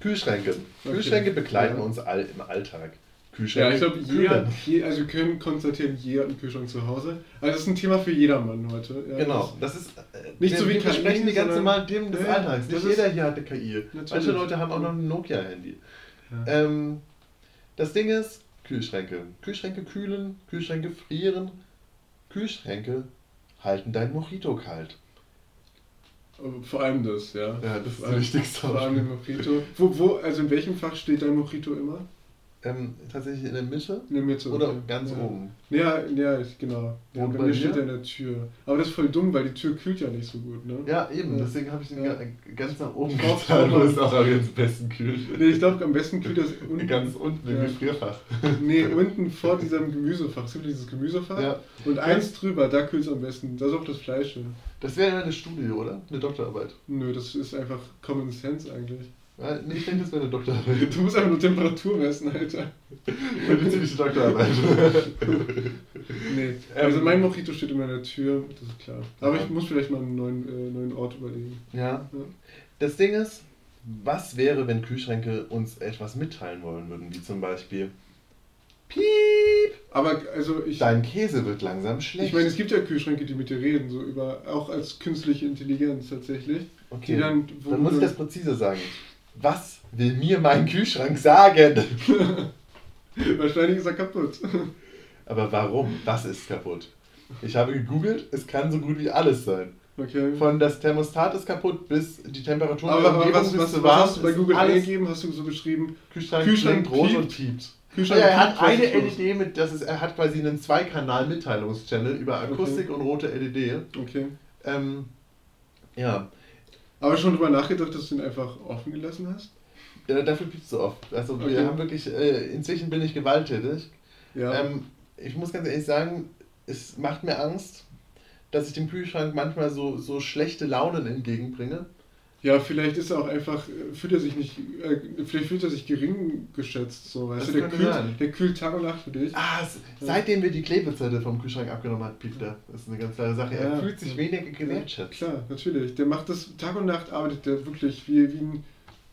Kühlschränke. Okay. Kühlschränke begleiten Ja. uns all im Alltag. Ja, Kühlschränke ich glaube, jeder, je, also wir können konstatieren, jeder hat einen Kühlschrank zu Hause. Also das ist ein Thema für jedermann heute. Ja, Genau, das ist. Äh, Nicht wir, so wie wir KI, besprechen die ganz sondern- normalen Themen des Ja, ja, Alltags. Nicht jeder hier hat eine KI. Natürlich. Manche Leute haben auch noch ein Nokia-Handy. Ja. Ähm, das Ding ist, Kühlschränke. Kühlschränke kühlen, Kühlschränke frieren, Kühlschränke halten dein Mojito kalt. Vor allem das, ja. Ja, das ist vor allem, Wichtigste. Vor allem den Mojito. Wo, wo, also in welchem Fach steht dein Mojito immer? Ähm, tatsächlich in der Mitte In der Mitte. oder okay. ganz ja. oben. Ja, ja, genau. Ja, Und bei bei mir steht er in der Tür. Aber das ist voll dumm, weil die Tür kühlt ja nicht so gut, ne? Ja, eben, Ja. deswegen habe ich den Ja. ga- ganz nach oben getan, du wo es auch am besten kühlt. Nee, ich glaube, am besten kühlt das (laughs) unten. Ganz unten im Ja. Gefrierfach. (laughs) Nee, unten vor diesem Gemüsefach. Es gibt dieses Gemüsefach. Ja. Und eins drüber, da kühlt es am besten. Da ist auch das Fleisch hin. Das wäre eine Studie, oder? Eine Doktorarbeit. Nö, das ist einfach Common Sense eigentlich. Ja, nee, ich denke, das wäre eine Doktorarbeit. Du musst einfach nur Temperatur messen, Alter. Ziemliche Doktorarbeit. (laughs) Nee, also mein Mojito steht immer in der Tür, das ist klar. Aber ich muss vielleicht mal einen neuen, äh, neuen Ort überlegen. ja. Ja. Das Ding ist, was wäre, wenn Kühlschränke uns etwas mitteilen wollen würden, wie zum Beispiel Piep, Aber also ich, dein Käse wird langsam schlecht. ich meine, es gibt ja Kühlschränke, die mit dir reden, so über, auch als künstliche Intelligenz tatsächlich. okay, die dann- dann du muss ich das präziser sagen. Was will mir mein Kühlschrank sagen? (laughs) Wahrscheinlich ist er kaputt. Aber warum? Was ist kaputt? Ich habe gegoogelt, es kann so gut wie alles sein. Okay. Von das Thermostat ist kaputt bis die Temperatur aber, aber was, was, was warm hast du bei Google alles eingegeben? Hast du so geschrieben? Kühlschrank, Kühlschrank groß piept. und piept. Kühlschrank ja, er hat eine? LED mit, das ist, er hat quasi einen Zweikanal-Mitteilungschannel über Akustik und rote LED. Okay. Ähm, ja, Aber schon drüber nachgedacht, dass du ihn einfach offen gelassen hast? ja, dafür piepst du oft. Also wir Okay. haben wirklich, äh, inzwischen bin ich gewalttätig. Ja. Ähm, ich muss ganz ehrlich sagen, es macht mir Angst, dass ich dem Kühlschrank manchmal so, so schlechte Launen entgegenbringe. Ja, vielleicht ist er auch einfach, äh, fühlt er sich nicht, äh, vielleicht fühlt er sich gering geschätzt, so, weißt Das du, der kühlt, sein. der kühlt Tag und Nacht für dich. Ah, s- seitdem wir die Klebezettel vom Kühlschrank abgenommen hat, piept er. Das ist eine ganz klare Sache. Er Ja. fühlt sich weniger gewertschätzt. Klar, natürlich. Der macht das, Tag und Nacht arbeitet der wirklich wie, wie, ein,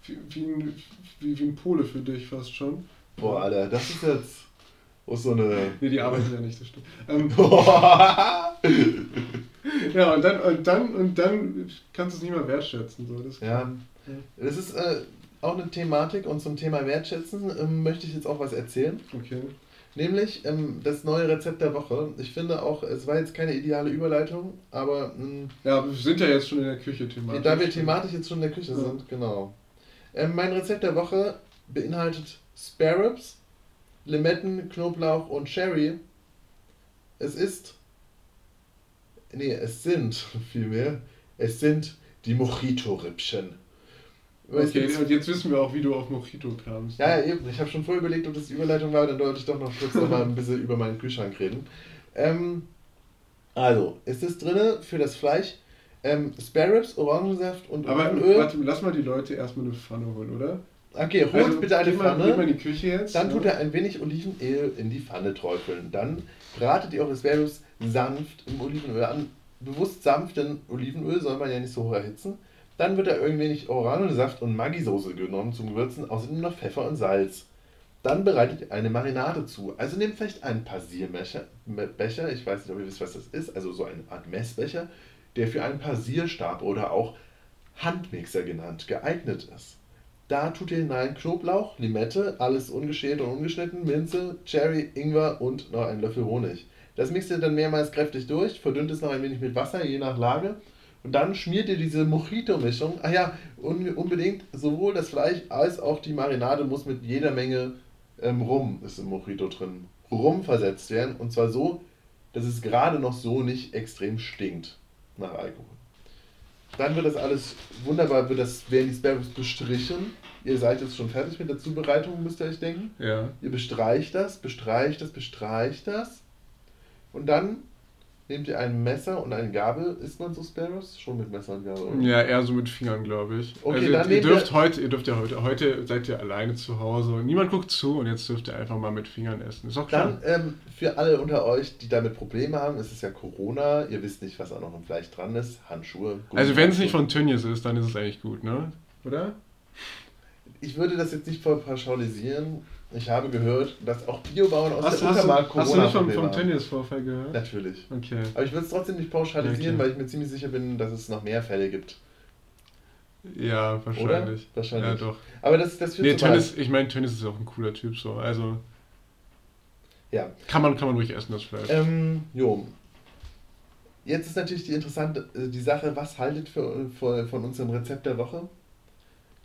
wie, wie, ein, wie, wie ein Pole für dich fast schon. Boah, Alter, das ist jetzt auch so eine. Nee, die arbeiten ja nicht, das stimmt. Ähm, (laughs) (laughs) (laughs) ja, (laughs) ja, und dann, und dann, und dann kannst du es nicht mehr wertschätzen. So. Das das ist äh, auch eine Thematik und zum Thema Wertschätzen ähm, möchte ich jetzt auch was erzählen. Okay. Nämlich ähm, das neue Rezept der Woche. Ich finde auch, es war jetzt keine ideale Überleitung, aber ähm, Ja, wir sind ja jetzt schon in der Küche thematisch. da wir thematisch jetzt schon in der Küche Ja. sind, genau. Ähm, mein Rezept der Woche beinhaltet Spare Ribs, Limetten, Knoblauch und Sherry. Es ist. Nee, es sind vielmehr. Es sind die Mojito-Rippchen. Okay, und jetzt wissen wir auch, wie du auf Mojito kamst. Ja, ja, eben. Ich habe schon vorher überlegt, ob das die Überleitung war, dann wollte ich doch noch kurz noch mal ein bisschen über meinen Kühlschrank reden. Ähm, also, ist es drin für das Fleisch ähm, Spare Ribs, Orangensaft und Aber Olivenöl. warte, lass mal die Leute erstmal eine Pfanne holen, oder? Okay, holt Also, bitte eine mal, Pfanne. Geh mal in die Küche jetzt. Dann ja. tut er ein wenig Olivenöl in die Pfanne träufeln. Dann bratet ihr eure Spare Ribs sanft im Olivenöl an. Bewusst sanft, denn Olivenöl soll man ja nicht so hoch erhitzen. Dann wird da ein wenig Orangensaft und Maggi-Soße genommen zum Gewürzen, außerdem noch Pfeffer und Salz. Dann bereitet ihr eine Marinade zu. Also nehmt vielleicht einen Passierbecher, Becher, ich weiß nicht, ob ihr wisst, was das ist, also so eine Art Messbecher, der für einen Passierstab oder auch Handmixer genannt geeignet ist. Da tut ihr hinein Knoblauch, Limette, alles ungeschält und ungeschnitten, Minze, Cherry, Ingwer und noch einen Löffel Honig. Das mixt ihr dann mehrmals kräftig durch, verdünnt es noch ein wenig mit Wasser, je nach Lage. Und dann schmiert ihr diese Mojito-Mischung. Ah ja, un unbedingt, sowohl das Fleisch als auch die Marinade muss mit jeder Menge ähm, Rum, ist im Mojito drin, Rum versetzt werden. Und zwar so, dass es gerade noch so nicht extrem stinkt nach Alkohol. Dann wird das alles wunderbar, wird das, werden die Spare Ribs bestrichen. Ihr seid jetzt schon fertig mit der Zubereitung, müsst ihr euch denken. Ja. Ihr bestreicht das, bestreicht das, bestreicht das. Und dann nehmt ihr ein Messer und eine Gabel. Isst man so Spare Ribs? Schon mit Messer und Gabel. oder? Ja, eher so mit Fingern, glaube ich. Okay, also, dann ihr nehmt dürft ihr- heute, ihr dürft ja heute, heute seid ihr alleine zu Hause und niemand guckt zu und jetzt dürft ihr einfach mal mit Fingern essen. Ist doch klar. Dann ähm, für alle unter euch, die damit Probleme haben, es ist ja Corona, ihr wisst nicht, was auch noch im Fleisch dran ist. Handschuhe. also wenn es nicht von Tönnies ist, dann ist es eigentlich gut, ne? Oder? Ich würde das jetzt nicht voll pauschalisieren. Ich habe gehört, dass auch Biobauern aus Hast, der Uckermark hast du nicht vom, vom. Tönnies-Vorfall gehört? Natürlich. Okay. Aber ich würde es trotzdem nicht pauschalisieren, Okay. weil ich mir ziemlich sicher bin, dass es noch mehr Fälle gibt. Ja, Oder? wahrscheinlich. Wahrscheinlich. Ja, doch. Aber das, das führt Nee. Tönnies, ich meine, Tönnies ist auch ein cooler Typ, so. Also Ja. kann man, kann man ruhig essen, das Fleisch. Ähm, jo. Jetzt ist natürlich die interessante äh, die Sache, was haltet für, für, von unserem Rezept der Woche?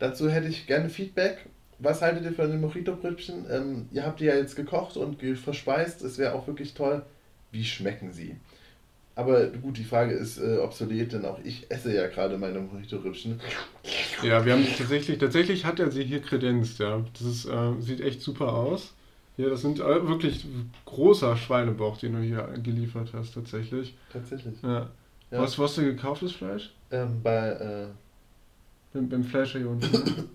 Dazu hätte ich gerne Feedback. Was haltet ihr von den Mojito-Brötchen? Ähm, ihr habt die ja jetzt gekocht und verspeist. Es wäre auch wirklich toll. Wie schmecken sie? Aber gut, die Frage ist äh, obsolet, denn auch ich esse ja gerade meine Mojito-Rippchen. Ja, wir haben tatsächlich, tatsächlich hat er sie hier kredenzt, ja. Das ist, äh, sieht echt super aus. Ja, das sind äh, wirklich großer Schweinebauch, den du hier geliefert hast, tatsächlich. Tatsächlich. Ja. Ja. Was, was hast du gekauft, das Fleisch? Ähm, bei, äh, Beim, beim Fleischer hier (laughs) unten.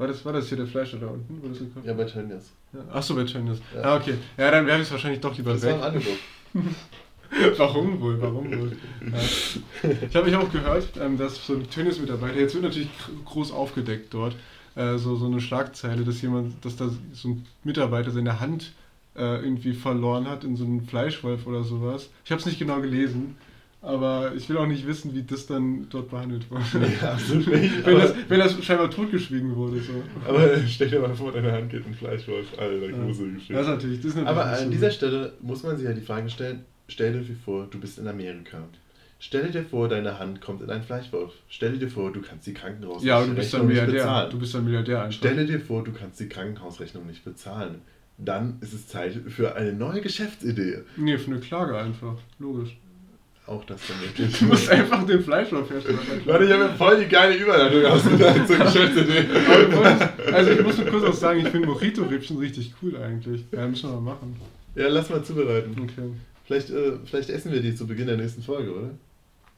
War, das, war das hier der Fleischer da unten? Du das gekauft ja, bei Tönnies. Ja. Achso, bei Tönnies. Ja. Ah, okay. Ja, dann werfe ich es wahrscheinlich doch lieber Das war weg. ein Angebot. (laughs) Warum wohl? Warum wohl? Ja. Ich habe ich auch gehört, ähm, dass so ein Tönnies-Mitarbeiter, jetzt wird natürlich gr- groß aufgedeckt dort, äh, so, so eine Schlagzeile, dass jemand, dass da so ein Mitarbeiter seine Hand äh, irgendwie verloren hat in so einem Fleischwolf oder sowas. Ich habe es nicht genau gelesen, Aber ich will auch nicht wissen, wie das dann dort behandelt wurde. Nee, absolut nicht. (laughs) wenn, das, wenn das scheinbar totgeschwiegen wurde. So. aber stell dir mal vor, deine Hand geht ein Fleischwolf. Alter, große Das ist Geschichte. natürlich, das ist natürlich Aber an so dieser gut. Stelle muss man sich ja die Frage stellen, stell dir vor, du bist in Amerika. Stell dir vor, deine Hand kommt in einen Fleischwolf. Stell dir vor, du kannst die Krankenhausrechnung Ja, du bist dann nicht Milliardär. Du bist dann Milliardär einfach. Stelle dir vor, du kannst die Krankenhausrechnung nicht bezahlen. Dann ist es Zeit für eine neue Geschäftsidee. Nee, für eine Klage einfach. Logisch. Auch das dann möglich. Du musst einfach den Fleischwolf-Hersteller Warte, ich habe mir voll die geile Überleitung ausgedacht zur Geschäftsidee. Also ich muss nur kurz auch sagen, ich finde Mojito-Rippchen richtig cool eigentlich. Ja, müssen wir mal machen. Ja, lass mal zubereiten. Okay. Vielleicht, äh, vielleicht essen wir die zu Beginn der nächsten Folge, oder?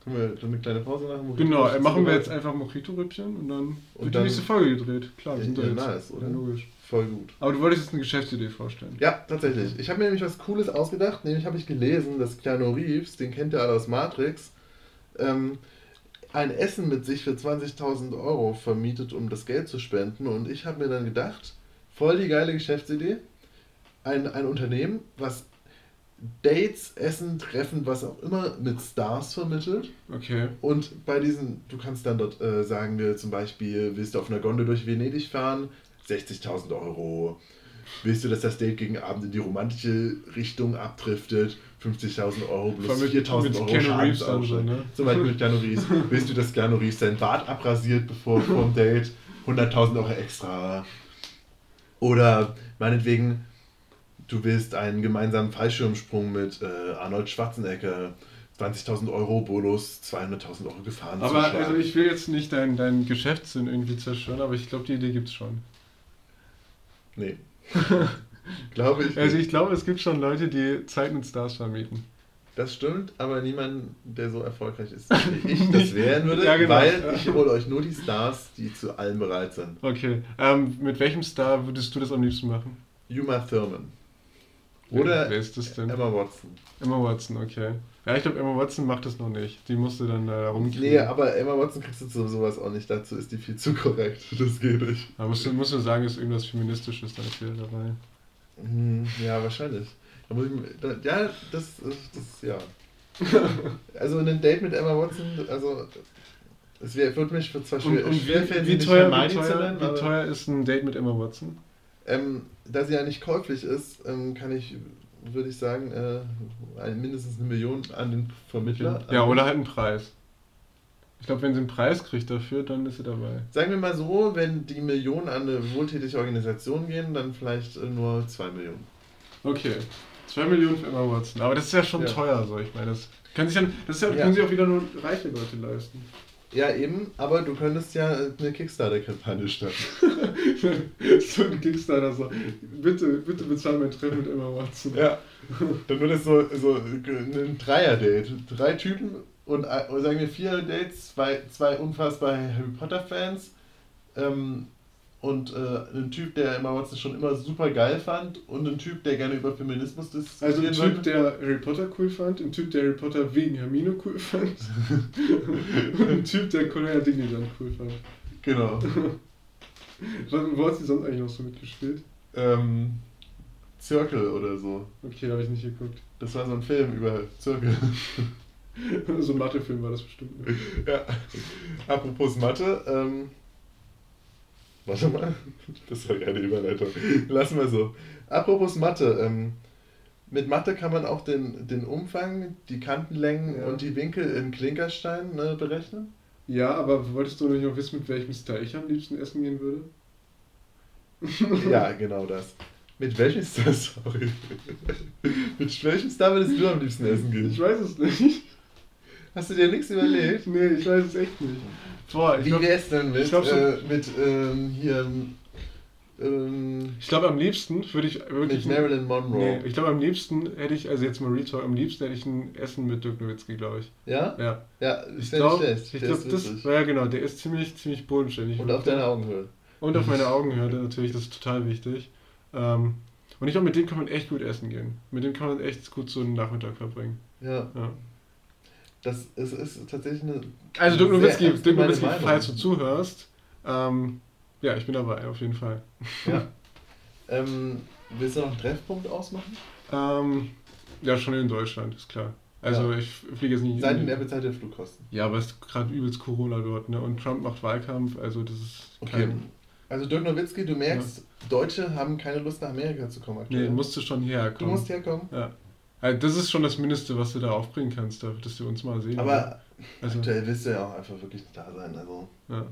Können wir dann eine kleine Pause machen? Genau, äh, machen wir jetzt einfach Mojito-Rippchen und dann wird die dann- nächste Folge gedreht. Klar, wir sind Ja, da jetzt. nice, oder? Ja, logisch. Voll gut. Aber du wolltest jetzt eine Geschäftsidee vorstellen. Ja, tatsächlich. Ich habe mir nämlich was Cooles ausgedacht. Nämlich habe ich gelesen, dass Keanu Reeves, den kennt ihr alle aus Matrix, ähm, ein Essen mit sich für 20.000 Euro vermietet, um das Geld zu spenden. Und ich habe mir dann gedacht, voll die geile Geschäftsidee. Ein, ein Unternehmen, was Dates, Essen, Treffen, was auch immer mit Stars vermittelt. Okay. Und bei diesen, du kannst dann dort äh, sagen, wir zum Beispiel, willst du auf einer Gondel durch Venedig fahren? 60.000 Euro. Willst du, dass das Date gegen Abend in die romantische Richtung abdriftet? 50.000 Euro plus Vor allem mit- 4.000 mit Euro Schadensausgleich. ne? Zum Beispiel mit Keanu Reeves. (laughs) Willst du, dass Keanu Reeves sein Bart abrasiert bevor vom Date? 100.000 Euro extra. Oder meinetwegen, du willst einen gemeinsamen Fallschirmsprung mit äh, Arnold Schwarzenegger. 20.000 Euro Bonus, 200.000 Euro gefahren. Aber also ich will jetzt nicht deinen dein Geschäftssinn irgendwie zerstören, aber ich glaube, die Idee gibt's schon. Nee. (laughs) Glaube ich. Also nicht. ich glaube, es gibt schon Leute, die Zeit mit Stars vermieten. Das stimmt, aber niemand, der so erfolgreich ist, (laughs) wie ich das wären würde, Ja, genau. weil ich hole euch nur die Stars, die zu allem bereit sind. Okay. Ähm, mit welchem Star würdest du das am liebsten machen? Uma Thurman. Oder wer ist das denn? Emma Watson. Emma Watson, okay. Ja, ich glaube, Emma Watson macht das noch nicht. Die musste dann da rumkriegen. Nee, aber Emma Watson kriegst du zu sowas auch nicht. Dazu ist die viel zu korrekt. (laughs) Das geht nicht. Aber musst du, musst du sagen, ist irgendwas Feministisches dann wieder dabei. Hm, Ja, wahrscheinlich. Da muss ich, da, ja, das, das, ja. (laughs) Also ein Date mit Emma Watson, also es wird mich für und schwer wie, wie, sie nicht teuer, wie, teuer, wie teuer ist ein Date mit Emma Watson? Ähm, da sie ja nicht käuflich ist, ähm, kann ich, würde ich sagen, äh, mindestens eine Million an den Vermittler. Ja, oder halt einen Preis. Ich glaube, wenn sie einen Preis kriegt dafür, dann ist sie dabei. Sagen wir mal so, wenn die Millionen an eine wohltätige Organisation gehen, dann vielleicht äh, nur zwei Millionen. Okay. 2 Millionen für Emma Watson. Aber das ist ja schon Ja. teuer, so. Ich meine, das, kann sich dann, das ist ja, Ja. können sich auch wieder nur reiche Leute leisten. Ja, eben, aber du könntest ja äh, eine Kickstarter-Kampagne starten. (laughs) so ein Kickstarter so. Bitte, bitte bezahl mein Treffen mit Emma Watson. Ja. Dann wird es so, so ein Dreier-Date. Drei Typen und äh, sagen wir vier Dates, zwei, zwei unfassbare Harry Potter-Fans ähm, und äh, ein Typ, der Emma Watson schon immer super geil fand und ein Typ, der gerne über Feminismus Also diskutieren ein Typ, wollte. der Harry Potter cool fand, ein Typ, der Harry Potter wegen Hermine cool fand und (laughs) ein Typ, der Colonel Dignidad cool fand. Genau. (laughs) Wo hat sie sonst eigentlich noch so mitgespielt? ähm, Circle oder so. Okay, habe ich nicht geguckt. Das war so ein Film über Circle. (laughs) so ein Mathefilm war das bestimmt. ja. Apropos Mathe, ähm, warte mal, (laughs) das war keine Überleitung. Lassen wir so. Apropos Mathe, ähm, mit Mathe kann man auch den, den Umfang, die Kantenlängen Ja. und die Winkel in Klinkerstein ne, berechnen? Ja, aber wolltest du nicht noch wissen, mit welchem Star ich am liebsten essen gehen würde? (laughs) Ja, genau das. Mit welchem Star, (laughs) sorry. mit welchem Star würdest du am liebsten essen gehen? Ich weiß es nicht. Hast du dir nichts überlegt? Nee, ich weiß es echt nicht. Boah, ich Wie glaube, wär's denn mit, ich glaub schon- äh, mit ähm, hier, ähm, ich glaub, am liebsten würde ich wirklich. mit Marilyn Monroe? Nee, ich glaube, am liebsten hätte ich, also jetzt mal Retalk, am liebsten hätte ich ein Essen mit Dirk Nowitzki, glaube ich. Ja? Ja. Ja, Ich glaube, ich glaub, ist das ja genau, der ist ziemlich, ziemlich bodenständig. Und auf deine Augenhöhe. Und auf (laughs) meine Augenhöhe natürlich, das ist total wichtig. Ähm, und ich glaube, mit dem kann man echt gut essen gehen. Mit dem kann man echt gut so einen Nachmittag verbringen. Ja, Ja. Das ist, ist tatsächlich eine. Also Dirk Nowitzki, Dirk Nowitzki, falls du zuhörst, ähm, ja, ich bin dabei, auf jeden Fall. Ja. (laughs) ähm, willst du noch einen Treffpunkt ausmachen? Ähm, ja, schon in Deutschland, ist klar. Also Ja. ich fliege jetzt nicht. Seitdem er bezahlt der Flugkosten. ja, aber es ist gerade übelst Corona dort, ne? Und Trump macht Wahlkampf, also das ist Okay. kein. Also Dirk Nowitzki, du merkst, Deutsche haben keine Lust nach Amerika zu kommen Nee, aktuell. musst du schon hierher du musst herkommen. ja. Also das ist schon das Mindeste, was du da aufbringen kannst, dass wir uns mal sehen. Aber also, aktuell willst du ja auch einfach wirklich da sein. Also ja.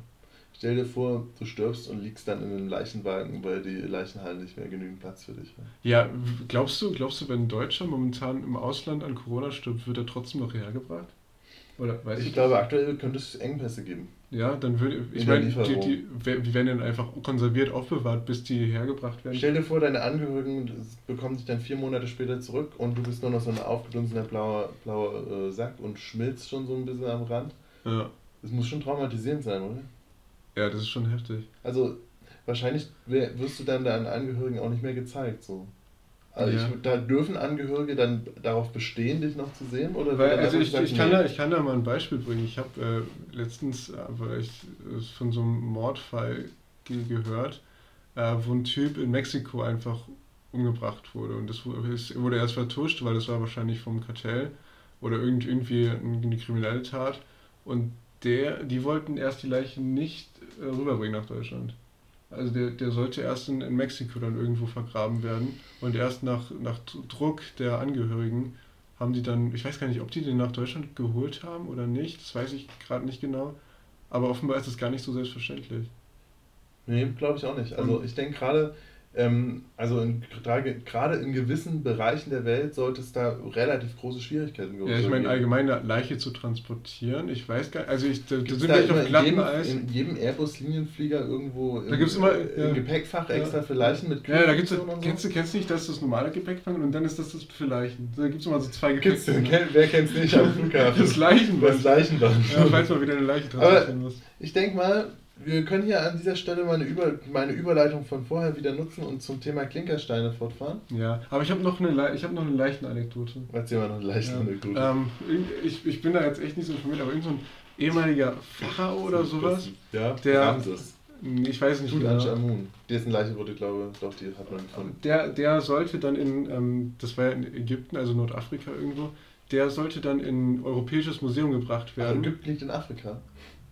stell dir vor, du stirbst und liegst dann in einem Leichenwagen, weil die Leichenhallen nicht mehr genügend Platz für dich haben. ja, glaubst du, glaubst du, wenn ein Deutscher momentan im Ausland an Corona stirbt, wird er trotzdem noch hierher gebracht? Oder ich du? glaube, aktuell könnte es Engpässe geben. Ja, dann würde ich meine, die, die, die werden dann einfach konserviert aufbewahrt, bis die hergebracht werden. Stell dir vor, deine Angehörigen bekommen dich dann vier Monate später zurück und du bist nur noch so ein aufgedunsener blauer, blauer äh, Sack und schmilzt schon so ein bisschen am Rand. Ja. Das muss schon traumatisierend sein, oder? ja, das ist schon heftig. Also wahrscheinlich wirst du dann deinen Angehörigen auch nicht mehr gezeigt. So. Also Ja. ich, da dürfen Angehörige dann darauf bestehen, dich noch zu sehen? Oder Weil, also ich, ich, kann nee? da, ich kann da mal ein Beispiel bringen. Ich habe äh, letztens äh, weil ich, äh, von so einem Mordfall ge gehört, äh, wo ein Typ in Mexiko einfach umgebracht wurde. Und das wurde, erst vertuscht, weil das war wahrscheinlich vom Kartell oder irgend, irgendwie eine kriminelle Tat. Und der, die wollten erst die Leiche nicht äh, rüberbringen nach Deutschland. Also der, der sollte erst in, in Mexiko dann irgendwo vergraben werden. Und erst nach, nach Druck der Angehörigen haben die dann, ich weiß gar nicht, ob die den nach Deutschland geholt haben oder nicht, das weiß ich gerade nicht genau. Aber offenbar ist das gar nicht so selbstverständlich. Nee, glaube ich auch nicht. Also ich denke gerade, ähm, also in- gerade in gewissen Bereichen der Welt sollte es da relativ große Schwierigkeiten Ja, ich meine, geben. allgemein Leiche zu transportieren, ich weiß gar nicht, also ich, da, da sind da wir immer auf in glattem jedem, Eis. in jedem Airbus-Linienflieger irgendwo Da gibt's immer- äh, ja. ein Gepäckfach Ja. extra für Leichen mit Ja, da gibt's so? kennst du, kennst nicht, das ist das normale Gepäckfang und dann ist das das für Leichen. Da gibt es immer so zwei Gibt's, Gepäckfänger. kenn, wer kennt's nicht am (laughs) Flughafen? Das Leichenband. Das Leichenband. Ja, falls mal wieder eine Leiche transportieren muss. Ich denke mal, wir können hier an dieser Stelle meine, Über meine Überleitung von vorher wieder nutzen und zum Thema Klinkersteine fortfahren. Ja, aber ich habe noch eine, ich habe noch eine Leichenanekdote. Erzähl mal noch eine leichte Ja. Anekdote. Ähm, ich, ich bin da jetzt echt nicht so informiert, aber irgend so ehemaliger Pharao oder sowas. Ja, Der- Ramses. Ich weiß nicht genau. Tutanchamun. Dessen Leiche wurde, glaube ich, doch, die hat man gefunden. Der, der sollte dann in, ähm, das war ja in Ägypten, also Nordafrika irgendwo, der sollte dann in ein europäisches Museum gebracht werden. Ägypten liegt in Afrika.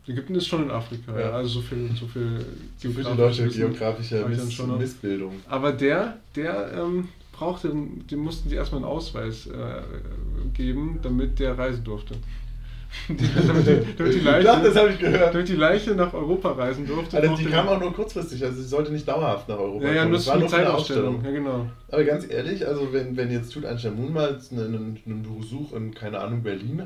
Ägypten ist schon in Afrika, ja. Ja. also so viel, so viel So geografisches deutsche Wissen. geografische hab ich dann Miss. Missbildung. Aber der, der ähm, brauchte, dem mussten sie erstmal einen Ausweis äh, geben, damit der reisen durfte. (laughs) Die- damit, die, damit, die (laughs) Leiche, Doch, das habe ich gehört. damit die Leiche nach Europa reisen durfte. Also die kam auch nur kurzfristig, also sie sollte nicht dauerhaft nach Europa ja, ja, kommen. nur Es so war eine nur Zeitausstellung. Ja, genau. Aber ganz ehrlich, also wenn, wenn jetzt Tutanchamun mal einen, einen Besuch in, keine Ahnung, Berlin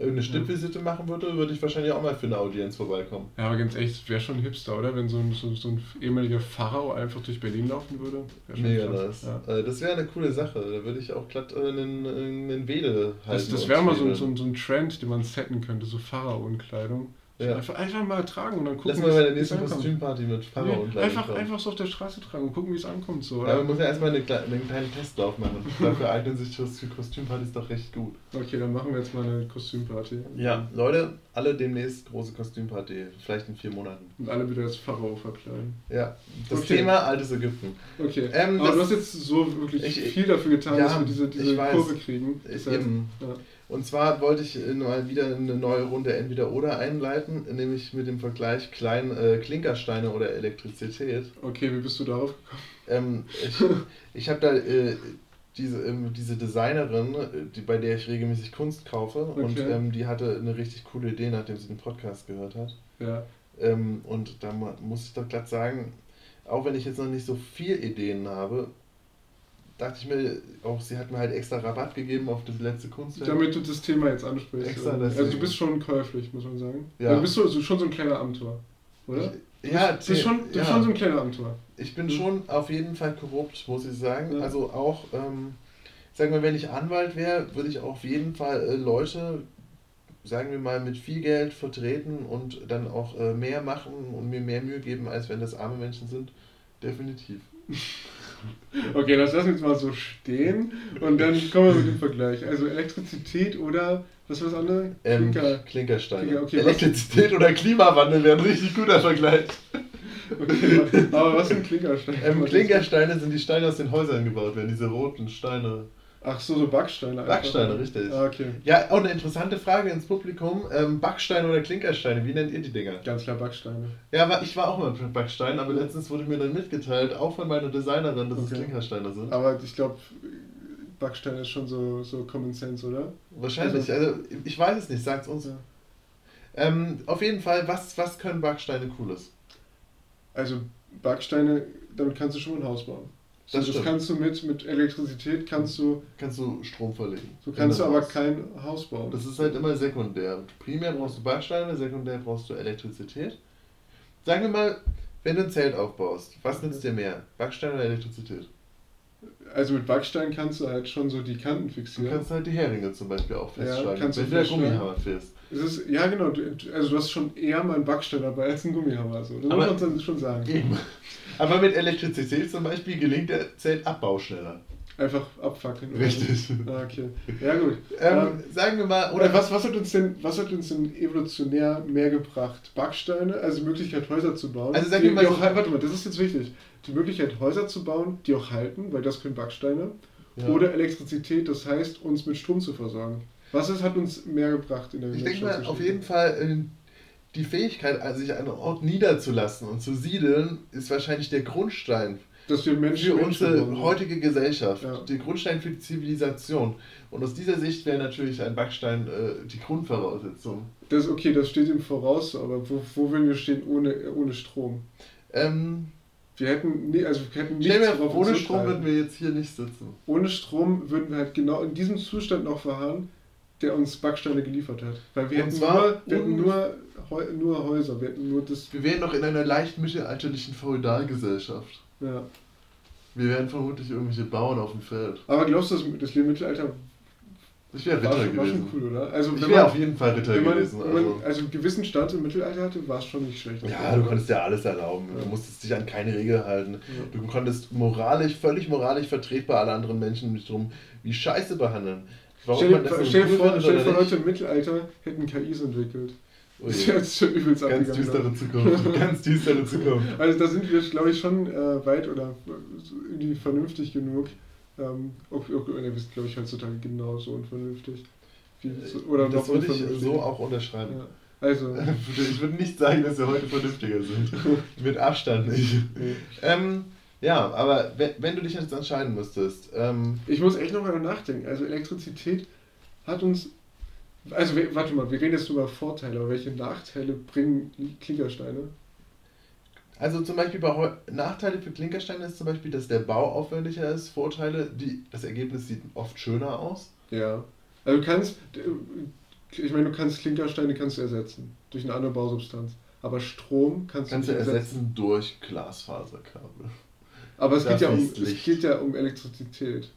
äh, eine Stippvisite machen würde, würde ich wahrscheinlich auch mal für eine Audienz vorbeikommen. Ja, aber ganz ehrlich, das wäre schon hipster, oder? Wenn so ein, so, so ein ehemaliger Pharao einfach durch Berlin laufen würde. Mega krass. nice. Ja. Äh, Das wäre eine coole Sache. Da würde ich auch glatt äh, einen, einen Wede halten. Das, das wäre mal so, so, so ein Trend, den man setten könnte, so Pharaonenkleidung. Ja. Einfach, einfach mal tragen und dann gucken, Lass mal bei der nächsten. Kostümparty mit Pharao und Nee, einfach, einfach so auf der Straße tragen und gucken, wie es ankommt. So, Ja, oder? man muss ja erstmal eine, einen kleinen Testlauf machen. (laughs) Dafür eignen sich Kostümpartys doch recht gut. Okay, dann machen wir jetzt mal eine Kostümparty. Ja, Leute, alle demnächst große Kostümparty. Vielleicht in vier Monaten. Und alle wieder als Pharao verkleiden. Ja, das Okay. Thema altes Ägypten. Okay, Ähm, aber du hast jetzt so wirklich Ich- viel dafür getan, Ja, dass wir diese, diese ich. Kurve kriegen. Das heißt, Eben. ja. Und zwar wollte ich äh, mal wieder eine neue Runde Entweder-Oder einleiten, nämlich mit dem Vergleich Klein, äh, Klinkersteine oder Elektrizität. Okay, wie bist du darauf gekommen? Ähm, ich (laughs) ich habe da äh, diese, ähm, diese Designerin, äh, die, bei der ich regelmäßig Kunst kaufe, und Okay. ähm, die hatte eine richtig coole Idee, nachdem sie den Podcast gehört hat. Ja. Ähm, und da mu- muss ich doch glatt sagen, auch wenn ich jetzt noch nicht so viel Ideen habe, dachte ich mir, auch sie hat mir halt extra Rabatt gegeben auf das letzte Kunstwerk. Damit du das Thema jetzt ansprichst. Extra also deswegen. du bist schon käuflich, muss man sagen. Ja. Also du bist so, so schon so ein kleiner Amtor, oder? ja, du bist, bist schon, du bist ja. schon so ein kleiner Amtor. Ich bin Mhm. schon auf jeden Fall korrupt, muss ich sagen. Ja. Also auch, ähm, sagen wir, wenn ich Anwalt wäre, würde ich auf jeden Fall äh, Leute, sagen wir mal, mit viel Geld vertreten und dann auch äh, mehr machen und mir mehr Mühe geben, als wenn das arme Menschen sind. Definitiv. (laughs) Okay, das lassen wir jetzt mal so stehen und dann kommen wir mit dem Vergleich. Also Elektrizität oder was war das andere? Ähm, Klinker. Klinkersteine. Klinker, okay, Elektrizität oder Klimawandel wäre ein richtig guter Vergleich. Okay, aber was sind Klinkersteine? Ähm, Was Klinkersteine sind die Steine aus den Häusern gebaut werden, diese roten Steine. Ach so, so Backsteine. einfach. Backsteine, richtig. Ah, okay. Ja, auch eine interessante Frage ins Publikum. Ähm, Backsteine oder Klinkersteine, wie nennt ihr die Dinger? Ganz klar Backsteine. Ja, ich war auch mal mit Backsteinen, aber letztens wurde mir dann mitgeteilt, auch von meiner Designerin, dass es Okay. Klinkersteine sind. Aber ich glaube, Backstein ist schon so, so Common Sense, oder? Wahrscheinlich, also ich weiß es nicht, sagt's uns. Ja. Ähm, auf jeden Fall, was, was können Backsteine Cooles? Also Backsteine, damit kannst du schon ein Haus bauen. Das das stimmt. kannst du mit, mit Elektrizität kannst du, Kannst du Strom verlegen. du kannst du das aber Haus. kein Haus bauen. Das ist halt immer sekundär. Primär brauchst du Backsteine, sekundär brauchst du Elektrizität. Sagen wir mal, wenn du ein Zelt aufbaust, was nützt dir mehr? Backstein oder Elektrizität? Also mit Backstein kannst du halt schon so die Kanten Du fixieren. kannst halt die Heringe zum Beispiel auch Ja, festschlagen, kannst du wenn du der. Gummihammer fährst. Es ist, ja genau, du, also du hast schon eher mal einen Backstein dabei als einen Gummihammer. So. Das Aber- muss man dann schon sagen. Eben. Aber mit Elektrizität zum Beispiel gelingt der Zeltabbau schneller. Einfach abfackeln. Richtig. Ah, okay. Ja gut. Ähm, Ähm, sagen wir mal, Oder was, was, hat uns denn, was hat uns denn evolutionär mehr gebracht? Backsteine, also die Möglichkeit, Häuser zu bauen. Also sag die, mir mal die auch, warte mal, das ist jetzt wichtig. Die Möglichkeit, Häuser zu bauen, die auch halten, weil das können Backsteine. Ja. Oder Elektrizität, das heißt, uns mit Strom zu versorgen. Was ist, hat uns mehr gebracht in der Ich denke mal, auf jeden Fall äh, die Fähigkeit, sich an einem Ort niederzulassen und zu siedeln, ist wahrscheinlich der Grundstein Dass wir Menschen, für Menschen unsere bauen. heutige Gesellschaft. Ja. Der Grundstein für die Zivilisation. Und aus dieser Sicht wäre natürlich ein Backstein äh, die Grundvoraussetzung. Das, okay, das steht ihm voraus, aber wo, wo würden wir stehen ohne, ohne Strom? Ähm, Wir hätten, nie, also wir hätten nichts, mir, ohne Strom würden wir jetzt hier nicht sitzen. Ohne Strom würden wir halt genau in diesem Zustand noch verharren, der uns Backsteine geliefert hat. Weil wir Und hätten, zwar nur, wir hätten un- nur, nur Häuser, wir hätten nur das. Wir wären noch in einer leicht mittelalterlichen Feudalgesellschaft. Ja. Wir wären vermutlich irgendwelche Bauern auf dem Feld. Aber glaubst du, das, das Leben im Mittelalter Ich wäre war, Ritter schon, war schon gewesen. cool, oder? Also, Ich wäre auf jeden Fall Ritter man, gewesen. wenn man Also. also einen gewissen Stand im Mittelalter hatte, war es schon nicht schlecht. Ja, du konntest ja alles erlauben. Ja. Du musstest dich an keine Regel halten. Ja. Du konntest moralisch, völlig moralisch vertretbar alle anderen Menschen nicht drum wie Scheiße behandeln. Warum Stell man das so stell vor, stell vor? Leute im Mittelalter hätten KIs entwickelt. Oh Das je. wäre jetzt schon übelst Ganz düstere Zukunft. Ganz düstere Zukunft. Also da sind wir, glaube ich, schon äh, weit oder irgendwie vernünftig genug. Ähm, ob, ob, ihr wisst, glaube ich, heutzutage genauso unvernünftig. Wie, so- oder das würde ich so auch unterschreiben. Ja. Also, (laughs) Ich würde nicht sagen, dass wir heute vernünftiger sind. (laughs) Mit Abstand nicht. nee. Ähm, ja, aber wenn, wenn du dich jetzt entscheiden müsstest, ähm, ich muss echt noch mal nachdenken. Also Elektrizität hat uns. Also warte mal, wir reden jetzt über Vorteile, aber welche Nachteile bringen Klinkersteine? also zum Beispiel bei Nachteile für Klinkersteine ist zum Beispiel, dass der Bau aufwendiger ist. Vorteile, die, das Ergebnis sieht oft schöner aus. Ja. Also du kannst, ich meine, du kannst Klinkersteine kannst du ersetzen durch eine andere Bausubstanz. Aber Strom kannst, Kannst du nicht ersetzen durch Glasfaserkabel. Aber es geht, ja um, es geht ja um Elektrizität.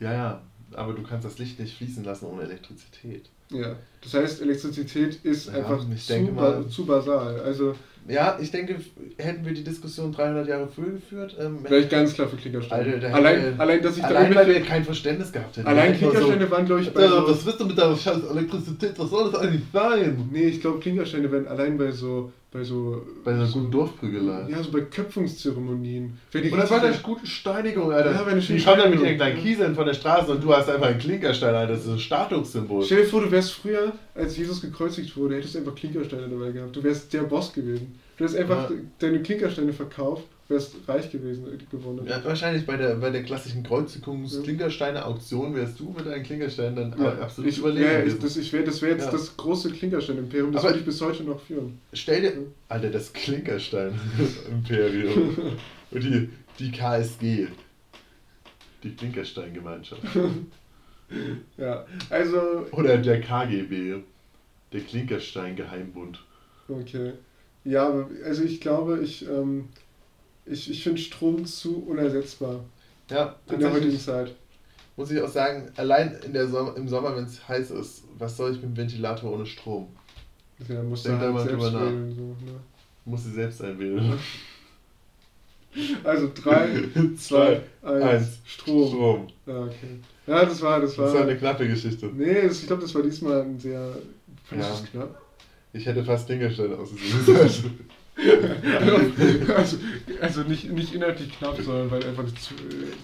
Ja, ja, aber du kannst das Licht nicht fließen lassen ohne Elektrizität. Ja. Das heißt, Elektrizität ist Ja, einfach zu, ba mal- zu basal. Also Ja, ich denke, hätten wir die Diskussion 300 Jahre früher geführt, ähm, wäre ich ganz klar für Klinkersteine. Alter, da allein, hätte- allein, dass ich da allein weil wir kein Verständnis gehabt hätten. allein Wir Klinkersteine waren, glaube ich, bei Alter, so, was willst du mit deiner scheiß Elektrizität? Was soll das eigentlich sein? Nee, ich glaube, Klinkersteine werden allein bei so, bei so, Bei einer so, guten Dorfprügelei. ja, so bei Köpfungszeremonien. Wenn die Oder bei einer guten Steinigung, Alter. Ja, einer die kommen dann mit kleinen Kieseln von der Straße und du hast einfach einen Klinkerstein, Alter. Das ist ein Statussymbol. Stell dir vor, du wärst früher, als Jesus gekreuzigt wurde, hättest du einfach Klinkersteine dabei gehabt. Du wärst der Boss gewesen. Du hättest einfach Ja. deine Klinkersteine verkauft, wärst reich gewesen, äh, gewonnen. Ja, wahrscheinlich bei der, bei der klassischen Kreuzigungs-Klinkersteine-Auktion wärst du mit deinen Klinkersteinen dann Ja, absolut ich, überlegen ja, ich, das, ich wär, das wäre jetzt Ja. das große Klinkerstein-Imperium, das würde ich bis heute noch führen. Stell dir, Alter, das Klinkerstein-Imperium. (laughs) Und die, die KSG. Die Klinkerstein-Gemeinschaft. (laughs) Ja, also, Oder der KGB. Der Klinkerstein-Geheimbund. okay. Ja, aber- also ich glaube, ich, ähm, ich, ich finde Strom zu unersetzbar Ja, in der heutigen Zeit. muss ich auch sagen, allein in der Som im Sommer, wenn es heiß ist, was soll ich mit dem Ventilator ohne Strom? Ja, musst Denk da halt mal drüber nach. So, ne? Muss sie selbst einwählen. Also 3, 2, 1, eins. Strom. Strom. Ja, okay. Ja, das war, das war. Das war eine knappe Geschichte. nee, das, ich glaube, das war diesmal ein sehr. Findest Ja. knapp? Ich hätte fast Klinkerstein ausgesucht. (laughs) also, also nicht, nicht inhaltlich knapp, sondern weil einfach zu.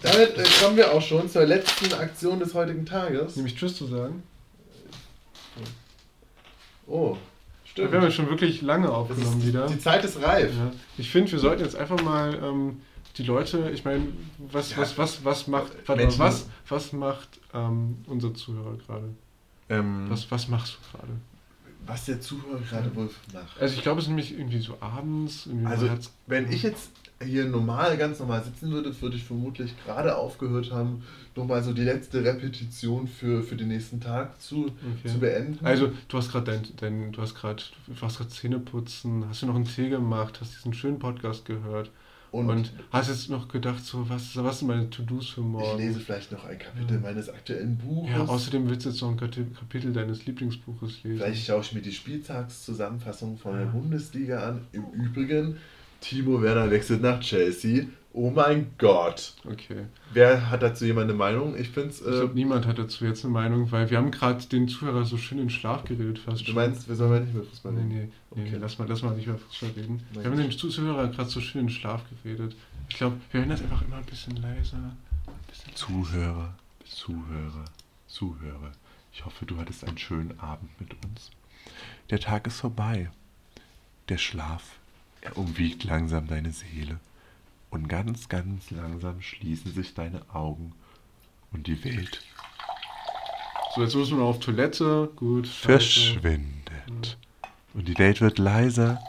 Damit äh, kommen wir auch schon zur letzten Aktion des heutigen Tages. Nämlich Tschüss zu sagen. Oh, Wir stimmt. haben ja schon wirklich lange aufgenommen ist, wieder. die Zeit ist reif. Ja. Ich finde, wir sollten jetzt einfach mal ähm, die Leute, ich meine, was, Ja. was, was, was macht, warte mal, was, was macht ähm, unser Zuhörer gerade? Ähm, Was, was machst du gerade? Der Zuhörer gerade wohl macht. Also ich glaube, es ist nämlich irgendwie so abends. Irgendwie Also, wenn ich jetzt hier normal, ganz normal sitzen würde, würde ich vermutlich gerade aufgehört haben, nochmal so die letzte Repetition für, für den nächsten Tag zu, Okay. zu beenden. Also du hast gerade dein, dein, du hast gerade, du warst gerade Zähne putzen, hast du noch einen Tee gemacht, hast diesen schönen Podcast gehört und, und, hast jetzt noch gedacht, so was, was sind meine To-Dos für ich morgen? lese vielleicht noch ein Kapitel Ja. meines aktuellen Buches. ja, außerdem willst du jetzt noch ein Kapitel deines Lieblingsbuches lesen. Vielleicht schaue ich mir die Spieltagszusammenfassung von der Ja. Bundesliga an. Im Übrigen, Timo Werner wechselt nach Chelsea. Oh mein Gott. Okay. Wer hat dazu jemand eine Meinung? Ich finde es. Ich Äh, glaube, niemand hat dazu jetzt eine Meinung, weil wir haben gerade den Zuhörer so schön in Schlaf geredet fast du schon. meinst, wir sollen mal nicht mehr Fußball Nee, reden? nee, nee, Okay. nee lass, mal, lass mal nicht über Fußball reden. Na Wir haben den Zuhörer gerade so schön in Schlaf geredet. Ich glaube, wir werden das einfach immer ein bisschen leiser. Ein bisschen Zuhörer, Zuhörer, Zuhörer. Ich hoffe, du hattest einen schönen Abend mit uns. Der Tag ist vorbei. Der Schlaf, er umwiegt langsam deine Seele. Und ganz, ganz langsam schließen sich deine Augen. Und die Welt So, jetzt müssen wir auf Toilette. Gut. scheiße. verschwindet. Und die Welt wird leiser